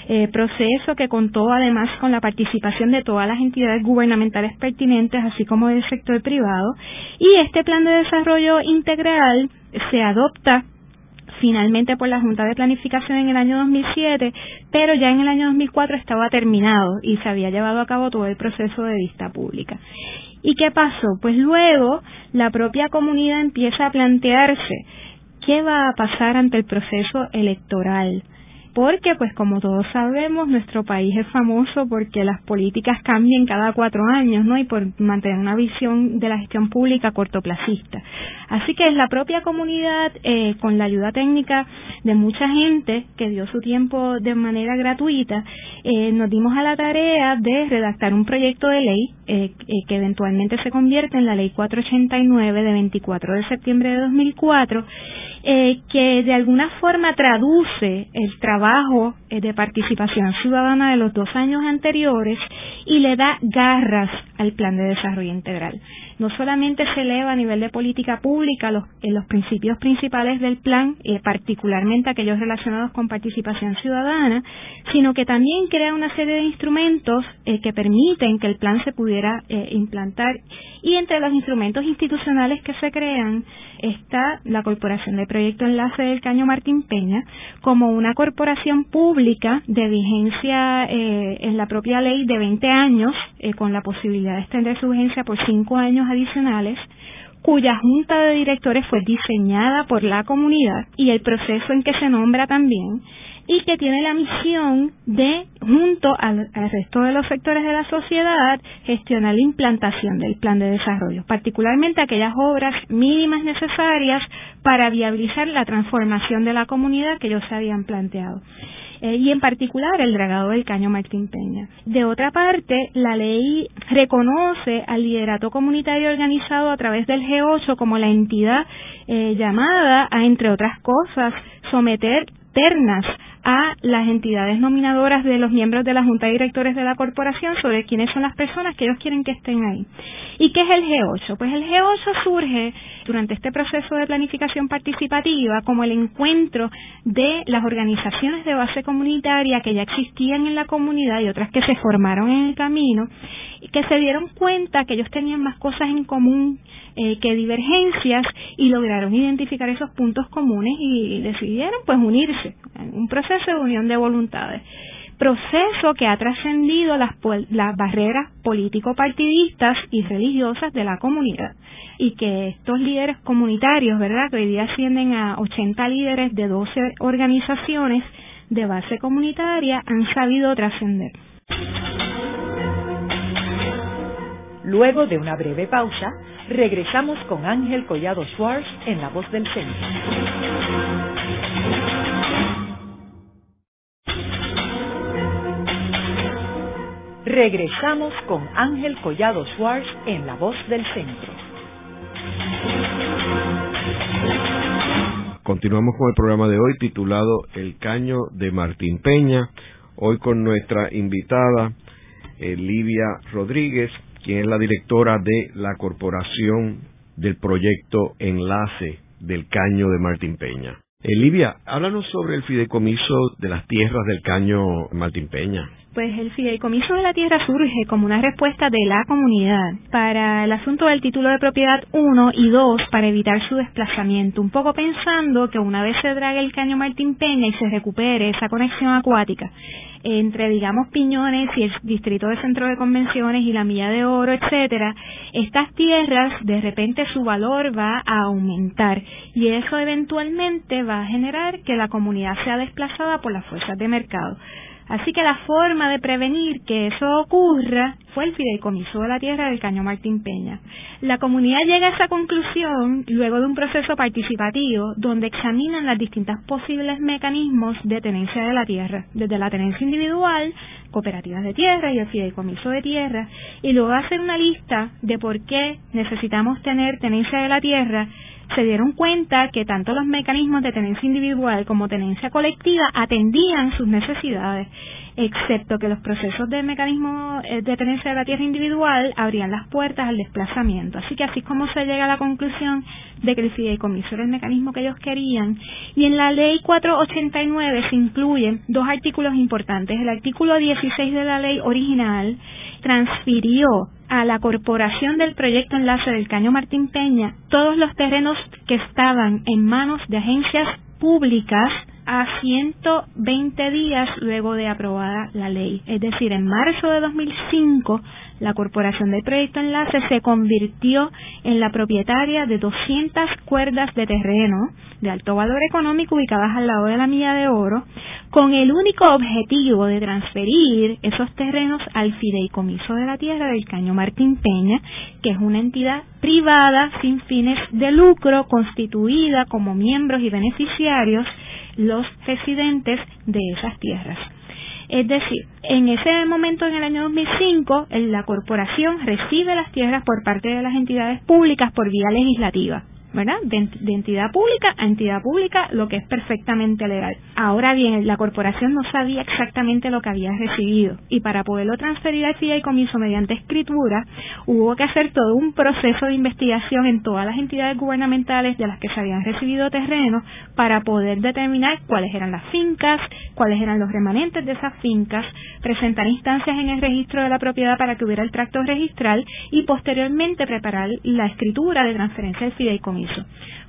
eh, proceso que contó además con la participación de todas las entidades gubernamentales pertinentes, así como del sector privado. Y este plan de desarrollo integral se adopta finalmente por la Junta de Planificación en el año 2007, pero ya en el año 2004 estaba terminado y se había llevado a cabo todo el proceso de vista pública. ¿Y qué pasó? Pues luego la propia comunidad empieza a plantearse qué va a pasar ante el proceso electoral. Porque, pues como todos sabemos, nuestro país es famoso porque las políticas cambian cada cuatro años, ¿no? Y por mantener una visión de la gestión pública cortoplacista. Así que es la propia comunidad, eh, con la ayuda técnica de mucha gente que dio su tiempo de manera gratuita, eh, nos dimos a la tarea de redactar un proyecto de ley eh, que eventualmente se convierte en la Ley 489 de 24 de septiembre de 2004 eh, que de alguna forma traduce el trabajo eh, de participación ciudadana de los dos años anteriores y le da garras al plan de desarrollo integral. No solamente se eleva a nivel de política pública los, en los principios principales del plan, eh, particularmente aquellos relacionados con participación ciudadana, sino que también crea una serie de instrumentos eh, que permiten que el plan se pudiera eh, implantar. Y entre los instrumentos institucionales que se crean está la Corporación de Proyecto Enlace del Caño Martín Peña como una corporación pública de vigencia en la propia ley de 20 años, con la posibilidad de extender su vigencia por 5 años adicionales, cuya junta de directores fue diseñada por la comunidad y el proceso en que se nombra también, y que tiene la misión de, junto al, resto de los sectores de la sociedad, gestionar la implantación del plan de desarrollo, particularmente aquellas obras mínimas necesarias para viabilizar la transformación de la comunidad que ellos se habían planteado. Eh, y en particular el dragado del caño Martín Peña. De otra parte, la ley reconoce al liderato comunitario organizado a través del G8 como la entidad eh, llamada a, entre otras cosas, someter ternas a las entidades nominadoras de los miembros de la Junta de Directores de la corporación sobre quiénes son las personas que ellos quieren que estén ahí. ¿Y qué es el G8? Pues el G8 surge durante este proceso de planificación participativa como el encuentro de las organizaciones de base comunitaria que ya existían en la comunidad y otras que se formaron en el camino y que se dieron cuenta que ellos tenían más cosas en común eh, que divergencias y lograron identificar esos puntos comunes y decidieron pues unirse un proceso de unión de voluntades proceso que ha trascendido las, las barreras político-partidistas y religiosas de la comunidad y que estos líderes comunitarios, ¿verdad?, que hoy día ascienden a 80 líderes de 12 organizaciones de base comunitaria, han sabido trascender. Luego de una breve pausa, regresamos con Ángel Collado Schwartz en La Voz del Centro. Regresamos con Ángel Collado Schwartz en La Voz del Centro. Continuamos con el programa de hoy titulado El Caño de Martín Peña. Hoy con nuestra invitada eh, Livia Rodríguez, quien es la directora de la Corporación del Proyecto Enlace del Caño de Martín Peña. Eh, Livia, háblanos sobre el fideicomiso de las tierras del Caño Martín Peña. Pues el fideicomiso de la tierra surge como una respuesta de la comunidad para el asunto del título de propiedad 1 y 2 para evitar su desplazamiento, un poco pensando que una vez se drague el caño Martín Peña y se recupere esa conexión acuática entre digamos Piñones y el distrito de centro de convenciones y la milla de oro, etcétera, estas tierras de repente su valor va a aumentar y eso eventualmente va a generar que la comunidad sea desplazada por las fuerzas de mercado. Así que la forma de prevenir que eso ocurra fue el fideicomiso de la tierra del Caño Martín Peña. La comunidad llega a esa conclusión luego de un proceso participativo donde examinan los distintos posibles mecanismos de tenencia de la tierra, desde la tenencia individual, cooperativas de tierra y el fideicomiso de tierra, y luego hacen una lista de por qué necesitamos tener tenencia de la tierra se dieron cuenta que tanto los mecanismos de tenencia individual como tenencia colectiva atendían sus necesidades, excepto que los procesos del mecanismo eh, de tenencia de la tierra individual abrían las puertas al desplazamiento. Así que así es como se llega a la conclusión de que el fideicomiso era el mecanismo que ellos querían. Y en la ley 489 se incluyen dos artículos importantes. El artículo 16 de la ley original transfirió a la corporación del proyecto Enlace del Caño Martín Peña todos los terrenos que estaban en manos de agencias públicas a 120 días luego de aprobada la ley. Es decir, en marzo de 2005, la Corporación del Proyecto Enlace se convirtió en la propietaria de 200 cuerdas de terreno de alto valor económico ubicadas al lado de la milla de oro, con el único objetivo de transferir esos terrenos al fideicomiso de la tierra del Caño Martín Peña, que es una entidad privada sin fines de lucro constituida como miembros y beneficiarios los residentes de esas tierras. Es decir, en ese momento, en el año 2005, la corporación recibe las tierras por parte de las entidades públicas por vía legislativa. ¿Verdad? De, entidad pública a entidad pública, lo que es perfectamente legal. Ahora bien, la corporación no sabía exactamente lo que había recibido y para poderlo transferir al fideicomiso mediante escritura, hubo que hacer todo un proceso de investigación en todas las entidades gubernamentales de las que se habían recibido terrenos para poder determinar cuáles eran las fincas, cuáles eran los remanentes de esas fincas, presentar instancias en el registro de la propiedad para que hubiera el tracto registral y posteriormente preparar la escritura de transferencia del fideicomiso.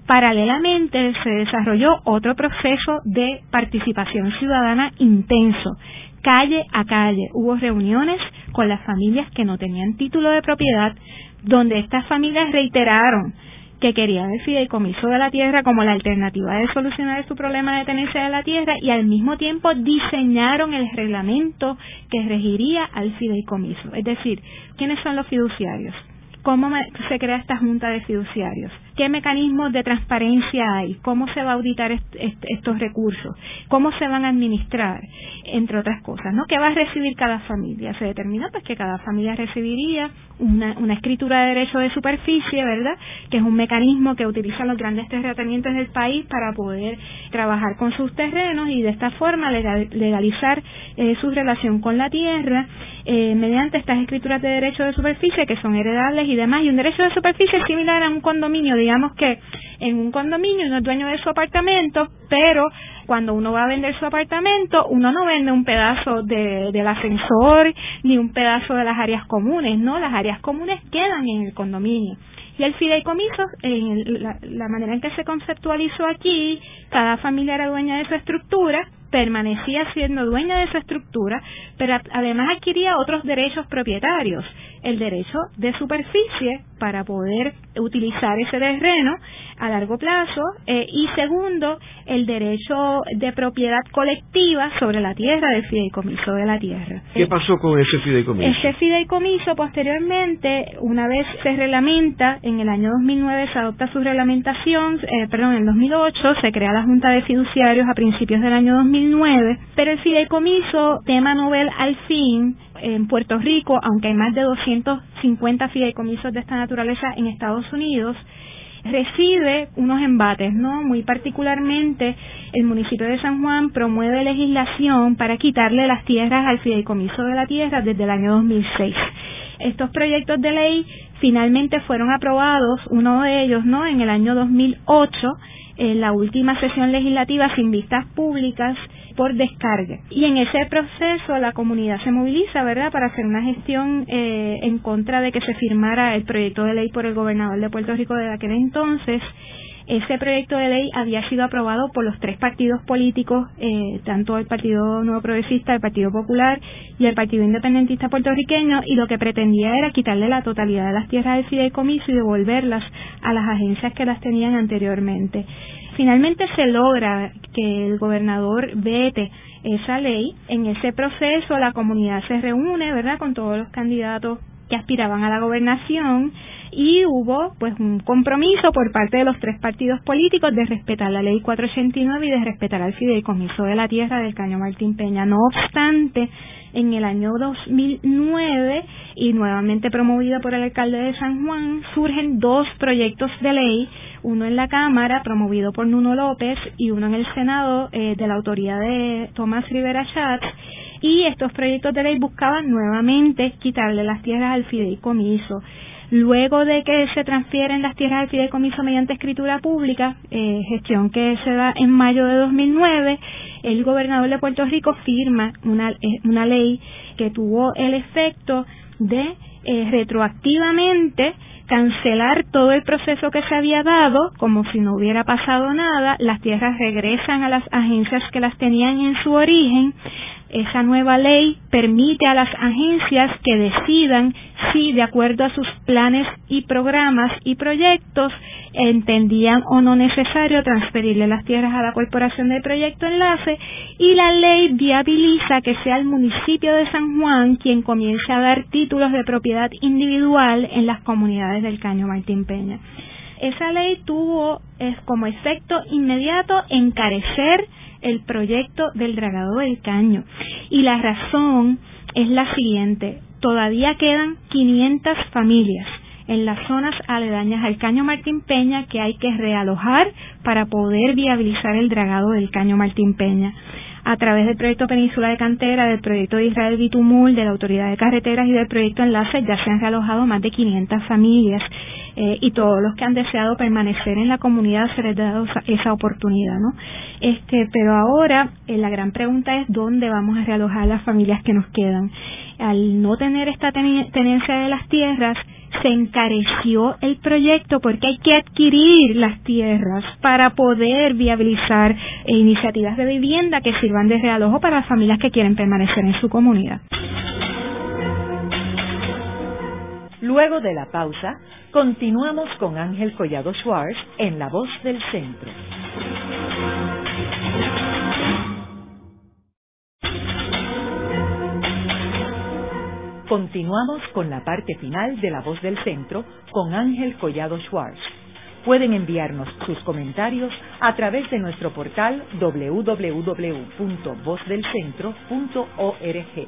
Paralelamente se desarrolló otro proceso de participación ciudadana intenso. Calle a calle hubo reuniones con las familias que no tenían título de propiedad, donde estas familias reiteraron que querían el fideicomiso de la tierra como la alternativa de solucionar su problema de tenencia de la tierra y al mismo tiempo diseñaron el reglamento que regiría al fideicomiso. Es decir, ¿quiénes son los fiduciarios? ¿Cómo se crea esta junta de fiduciarios? Qué mecanismos de transparencia hay, cómo se va a auditar estos recursos, cómo se van a administrar, entre otras cosas, ¿no? ¿Qué va a recibir cada familia? Se determina pues que cada familia recibiría una, escritura de derecho de superficie, ¿verdad? Que es un mecanismo que utilizan los grandes terratenientes del país para poder trabajar con sus terrenos y de esta forma legalizar eh, su relación con la tierra eh, mediante estas escrituras de derecho de superficie que son heredables y demás. Y un derecho de superficie similar a un condominio, digamos que en un condominio uno es dueño de su apartamento, pero cuando uno va a vender su apartamento, uno no vende un pedazo del ascensor ni un pedazo de las áreas comunes, ¿no? Las áreas comunes quedan en el condominio. Y el fideicomiso, en la, la manera en que se conceptualizó aquí, cada familia era dueña de su estructura, permanecía siendo dueña de su estructura, pero además adquiría otros derechos propietarios, el derecho de superficie para poder utilizar ese terreno a largo plazo eh, y segundo, el derecho de propiedad colectiva sobre la tierra del fideicomiso de la tierra. ¿Qué pasó con ese fideicomiso? Ese fideicomiso posteriormente, una vez se reglamenta, en el año 2009 se adopta su reglamentación, eh, perdón, en 2008 se crea la Junta de Fiduciarios a principios del año 2009, pero el fideicomiso, tema novel al fin, en Puerto Rico, aunque hay más de 250 fideicomisos de esta naturaleza en Estados Unidos, recibe unos embates, ¿no? Muy particularmente el municipio de San Juan promueve legislación para quitarle las tierras al fideicomiso de la tierra desde el año 2006. Estos proyectos de ley finalmente fueron aprobados, uno de ellos, ¿no? En el año 2008, en la última sesión legislativa sin vistas públicas por descarga. Y en ese proceso la comunidad se moviliza, ¿verdad?, para hacer una gestión eh, en contra de que se firmara el proyecto de ley por el gobernador de Puerto Rico de aquel entonces. Ese proyecto de ley había sido aprobado por los tres partidos políticos, eh, tanto el Partido Nuevo Progresista, el Partido Popular y el Partido Independentista puertorriqueño, y lo que pretendía era quitarle la totalidad de las tierras del fideicomiso y devolverlas a las agencias que las tenían anteriormente. Finalmente se logra que el gobernador vete esa ley. En ese proceso la comunidad se reúne, ¿verdad?, con todos los candidatos que aspiraban a la gobernación y hubo pues un compromiso por parte de los tres partidos políticos de respetar la ley 489 y de respetar al fideicomiso de la tierra del Caño Martín Peña. No obstante, en el año 2009 y nuevamente promovido por el alcalde de San Juan, surgen dos proyectos de ley, uno en la Cámara promovido por Nuno López y uno en el Senado eh, de la autoría de Tomás Rivera Schatz, y estos proyectos de ley buscaban nuevamente quitarle las tierras al fideicomiso. Luego de que se transfieren las tierras al fideicomiso mediante escritura pública, eh, gestión que se da en mayo de 2009, el gobernador de Puerto Rico firma una, eh, una ley que tuvo el efecto de eh, retroactivamente cancelar todo el proceso que se había dado, como si no hubiera pasado nada, las tierras regresan a las agencias que las tenían en su origen, esa nueva ley permite a las agencias que decidan si, de acuerdo a sus planes y programas y proyectos, entendían o no necesario transferirle las tierras a la corporación del proyecto enlace y la ley viabiliza que sea el municipio de San Juan quien comience a dar títulos de propiedad individual en las comunidades del Caño Martín Peña. Esa ley tuvo como efecto inmediato encarecer el proyecto del dragado del caño. Y la razón es la siguiente, todavía quedan 500 familias en las zonas aledañas al Caño Martín Peña que hay que realojar para poder viabilizar el dragado del Caño Martín Peña a través del proyecto Península de Cantera, del proyecto de Israel Bitumul, de la Autoridad de Carreteras y del proyecto Enlace, ya se han realojado más de 500 familias eh, y todos los que han deseado permanecer en la comunidad se les ha dado esa oportunidad, ¿no? Este, pero ahora eh, la gran pregunta es dónde vamos a realojar las familias que nos quedan. Al no tener esta tenencia de las tierras, se encareció el proyecto porque hay que adquirir las tierras para poder viabilizar eh, iniciativas de vivienda que sirvan de realojo para las familias que quieren permanecer en su comunidad. Luego de la pausa, continuamos con Ángel Collado Schwartz en La Voz del Centro. Continuamos con la parte final de La Voz del Centro con Ángel Collado Schwartz. Pueden enviarnos sus comentarios a través de nuestro portal www.vozdelcentro.org.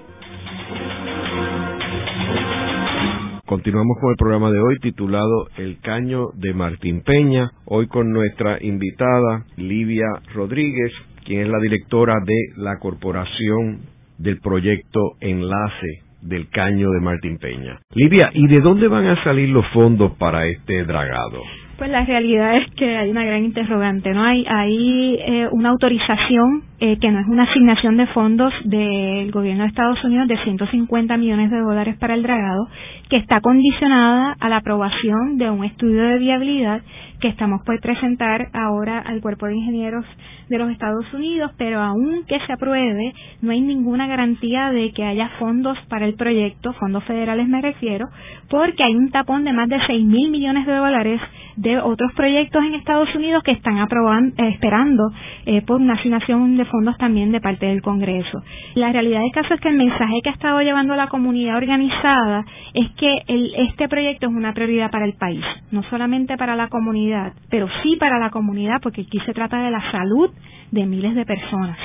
Continuamos con el programa de hoy titulado El Caño de Martín Peña, hoy con nuestra invitada Livia Rodríguez, quien es la directora de la Corporación del Proyecto Enlace del caño de Martín Peña. Livia, ¿y de dónde van a salir los fondos para este dragado? Pues la realidad es que hay una gran interrogante, ¿no? Hay, hay eh, una autorización eh, que no es una asignación de fondos del gobierno de Estados Unidos de 150 millones de dólares para el dragado, que está condicionada a la aprobación de un estudio de viabilidad que estamos por presentar ahora al Cuerpo de Ingenieros de los Estados Unidos, pero aunque se apruebe, no hay ninguna garantía de que haya fondos para el proyecto, fondos federales me refiero, porque hay un tapón de más de 6 mil millones de dólares de otros proyectos en Estados Unidos que están aprobando, eh, esperando eh, por una asignación de fondos también de parte del Congreso. La realidad del caso es que el mensaje que ha estado llevando la comunidad organizada es que este proyecto es una prioridad para el país, no solamente para la comunidad, pero sí para la comunidad porque aquí se trata de la salud de miles de personas.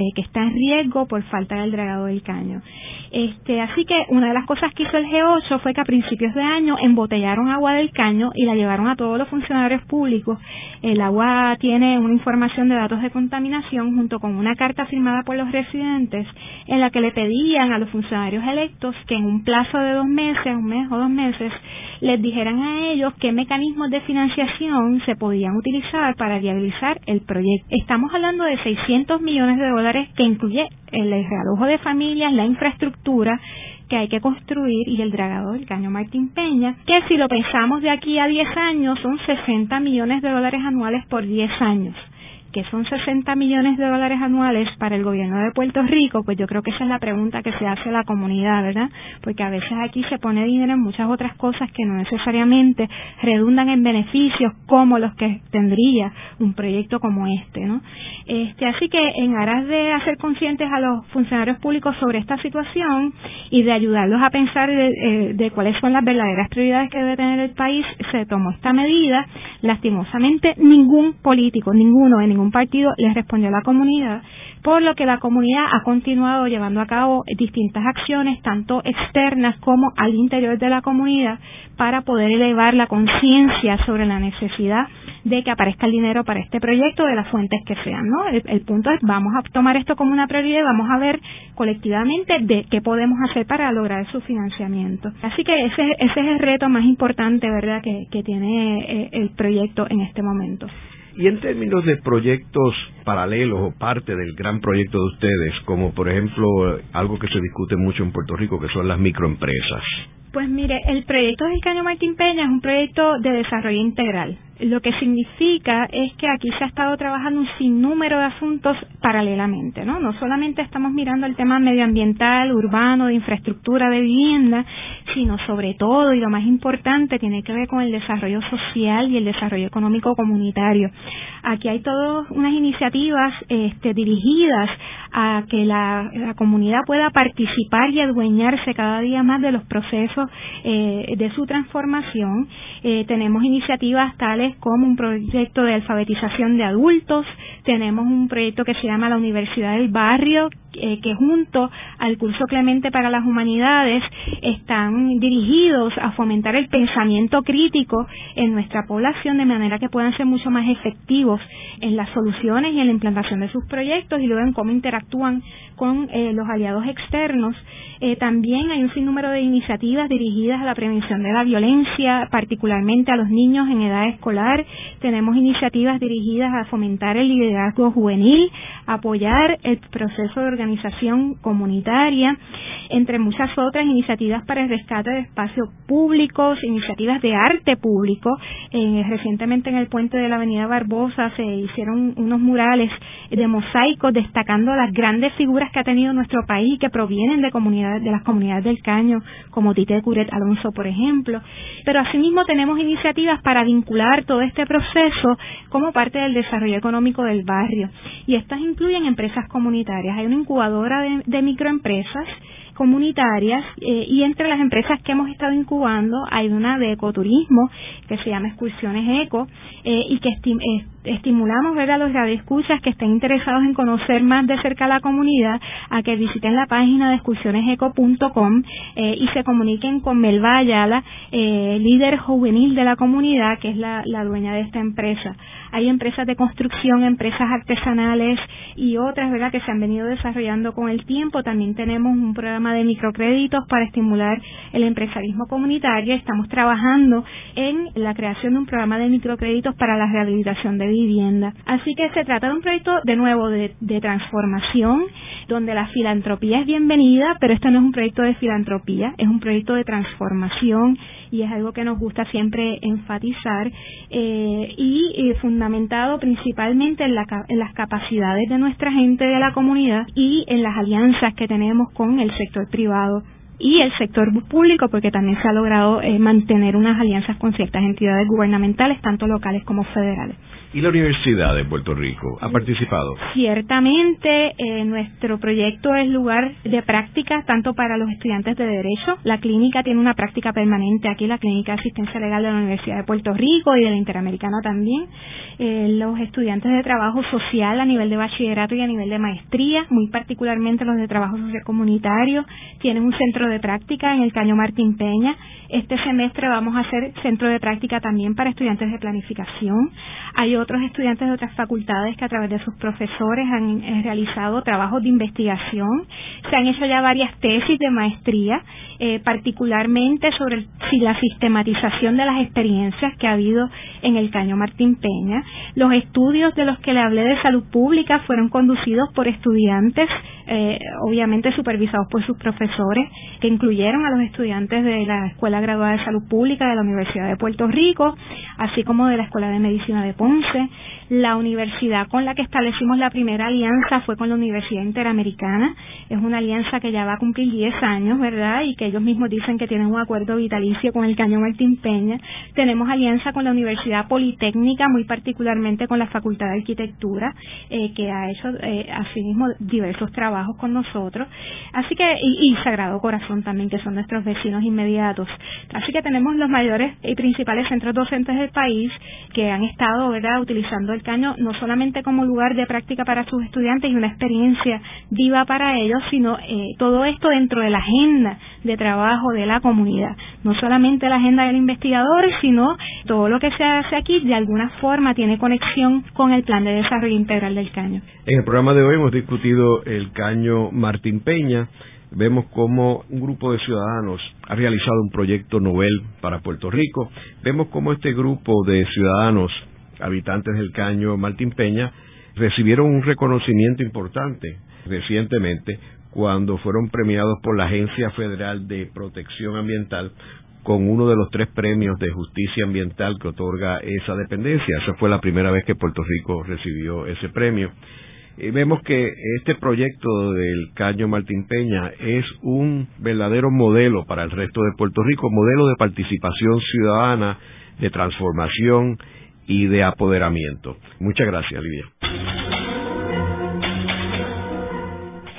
Eh, que está en riesgo por falta del dragado del caño. Este, así que una de las cosas que hizo el G8 fue que a principios de año embotellaron agua del caño y la llevaron a todos los funcionarios públicos. El agua tiene una información de datos de contaminación junto con una carta firmada por los residentes en la que le pedían a los funcionarios electos que en un plazo de dos meses, un mes o dos meses, les dijeran a ellos qué mecanismos de financiación se podían utilizar para viabilizar el proyecto. Estamos hablando de 600 millones de dólares que incluye el realojo de familias, la infraestructura que hay que construir y el dragado del Caño Martín Peña, que si lo pensamos de aquí a 10 años son 60 millones de dólares anuales por 10 años que son 60 millones de dólares anuales para el gobierno de Puerto Rico, pues yo creo que esa es la pregunta que se hace a la comunidad, ¿verdad? Porque a veces aquí se pone dinero en muchas otras cosas que no necesariamente redundan en beneficios como los que tendría un proyecto como este, ¿no? Este, así que en aras de hacer conscientes a los funcionarios públicos sobre esta situación y de ayudarlos a pensar de, de cuáles son las verdaderas prioridades que debe tener el país, se tomó esta medida. Lastimosamente, ningún político, ninguno en un partido le respondió la comunidad, por lo que la comunidad ha continuado llevando a cabo distintas acciones, tanto externas como al interior de la comunidad, para poder elevar la conciencia sobre la necesidad de que aparezca el dinero para este proyecto de las fuentes que sean, ¿no? El, punto es, vamos a tomar esto como una prioridad y vamos a ver colectivamente de qué podemos hacer para lograr su financiamiento. Así que ese, ese es el reto más importante, ¿verdad?, que, que tiene eh, el proyecto en este momento. Y en términos de proyectos paralelos o parte del gran proyecto de ustedes, como por ejemplo algo que se discute mucho en Puerto Rico, que son las microempresas. Pues mire, el proyecto del Caño Martín Peña es un proyecto de desarrollo integral. Lo que significa es que aquí se ha estado trabajando un sinnúmero de asuntos paralelamente, ¿no? No solamente estamos mirando el tema medioambiental, urbano, de infraestructura, de vivienda, sino sobre todo, y lo más importante, tiene que ver con el desarrollo social y el desarrollo económico comunitario. Aquí hay todas unas iniciativas este, dirigidas a que la, comunidad pueda participar y adueñarse cada día más de los procesos eh, de su transformación. Eh, tenemos iniciativas tales como un proyecto de alfabetización de adultos, tenemos un proyecto que se llama la Universidad del Barrio, eh, que junto al curso Clemente para las Humanidades están dirigidos a fomentar el pensamiento crítico en nuestra población de manera que puedan ser mucho más efectivos en las soluciones y en la implantación de sus proyectos y luego en cómo interactúan con eh, los aliados externos. Eh, también hay un sinnúmero de iniciativas dirigidas a la prevención de la violencia, particularmente a los niños en edad escolar. Tenemos iniciativas dirigidas a fomentar el liderazgo juvenil, apoyar el proceso de organización comunitaria, entre muchas otras iniciativas para el rescate de espacios públicos, iniciativas de arte público. Recientemente en el puente de la Avenida Barbosa se hicieron unos murales de mosaicos destacando las grandes figuras que ha tenido nuestro país y que provienen de comunidades, de las comunidades del Caño, como Tite Curet Alonso, por ejemplo. Pero asimismo tenemos iniciativas para vincular todo este proceso como parte del desarrollo económico del barrio. Y estas incluyen empresas comunitarias. Hay una incubadora de microempresas comunitarias eh, y entre las empresas que hemos estado incubando hay una de ecoturismo que se llama Excursiones Eco eh, y que eh, estimulamos ver a los radioescuchas que estén interesados en conocer más de cerca la comunidad a que visiten la página de excursioneseco.com y se comuniquen con Melba Ayala, líder juvenil de la comunidad, que es la, la dueña de esta empresa. Hay empresas de construcción, empresas artesanales y otras, ¿verdad?, que se han venido desarrollando con el tiempo. También tenemos un programa de microcréditos para estimular el empresarismo comunitario. Estamos trabajando en la creación de un programa de microcréditos para la rehabilitación de vivienda. Así que se trata de un proyecto, de nuevo, de, transformación, donde la filantropía es bienvenida, pero esto no es un proyecto de filantropía, es un proyecto de transformación y es algo que nos gusta siempre enfatizar eh, y eh, fundamentado principalmente en, las capacidades de nuestra gente de la comunidad y en las alianzas que tenemos con el sector privado y el sector público porque también se ha logrado eh, mantener unas alianzas con ciertas entidades gubernamentales tanto locales como federales. ¿Y la Universidad de Puerto Rico ha participado? Ciertamente, eh, nuestro proyecto es lugar de práctica tanto para los estudiantes de Derecho. La clínica tiene una práctica permanente aquí, la Clínica de Asistencia Legal de la Universidad de Puerto Rico y de la Interamericana también. Eh, los estudiantes de trabajo social a nivel de bachillerato y a nivel de maestría, muy particularmente los de trabajo social comunitario, tienen un centro de práctica en el Caño Martín Peña. Este semestre vamos a hacer centro de práctica también para estudiantes de planificación. Hay otros estudiantes de otras facultades que a través de sus profesores han eh, realizado trabajos de investigación. Se han hecho ya varias tesis de maestría, eh, particularmente sobre la sistematización de las experiencias que ha habido en el Caño Martín Peña. Los estudios de los que le hablé de salud pública fueron conducidos por estudiantes, eh, obviamente supervisados por sus profesores, que incluyeron a los estudiantes de la Escuela Graduada de Salud Pública de la Universidad de Puerto Rico, así como de la Escuela de Medicina de Ponce. La universidad con la que establecimos la primera alianza fue con la Universidad Interamericana. Es una alianza que ya va a cumplir 10 años, ¿verdad? Y que ellos mismos dicen que tienen un acuerdo vitalicio con el Caño Martín Peña. Tenemos alianza con la Universidad Politécnica, muy particularmente con la Facultad de Arquitectura, eh, que ha hecho eh, asimismo diversos trabajos con nosotros. Así que, y, y Sagrado Corazón también, que son nuestros vecinos inmediatos. Así que tenemos los mayores y principales centros docentes del país que han estado, ¿verdad?, utilizando el caño no solamente como lugar de práctica para sus estudiantes y una experiencia viva para ellos, sino eh, todo esto dentro de la agenda de trabajo de la comunidad. No solamente la agenda del investigador, sino todo lo que se hace aquí de alguna forma tiene conexión con el plan de desarrollo integral del caño. En el programa de hoy hemos discutido el caño Martín Peña. Vemos cómo un grupo de ciudadanos ha realizado un proyecto novel para Puerto Rico. Vemos cómo este grupo de ciudadanos habitantes del Caño Martín Peña, recibieron un reconocimiento importante recientemente cuando fueron premiados por la Agencia Federal de Protección Ambiental con uno de los tres premios de justicia ambiental que otorga esa dependencia. Esa fue la primera vez que Puerto Rico recibió ese premio. Y vemos que este proyecto del Caño Martín Peña es un verdadero modelo para el resto de Puerto Rico, modelo de participación ciudadana, de transformación y de apoderamiento. Muchas gracias, Lidia.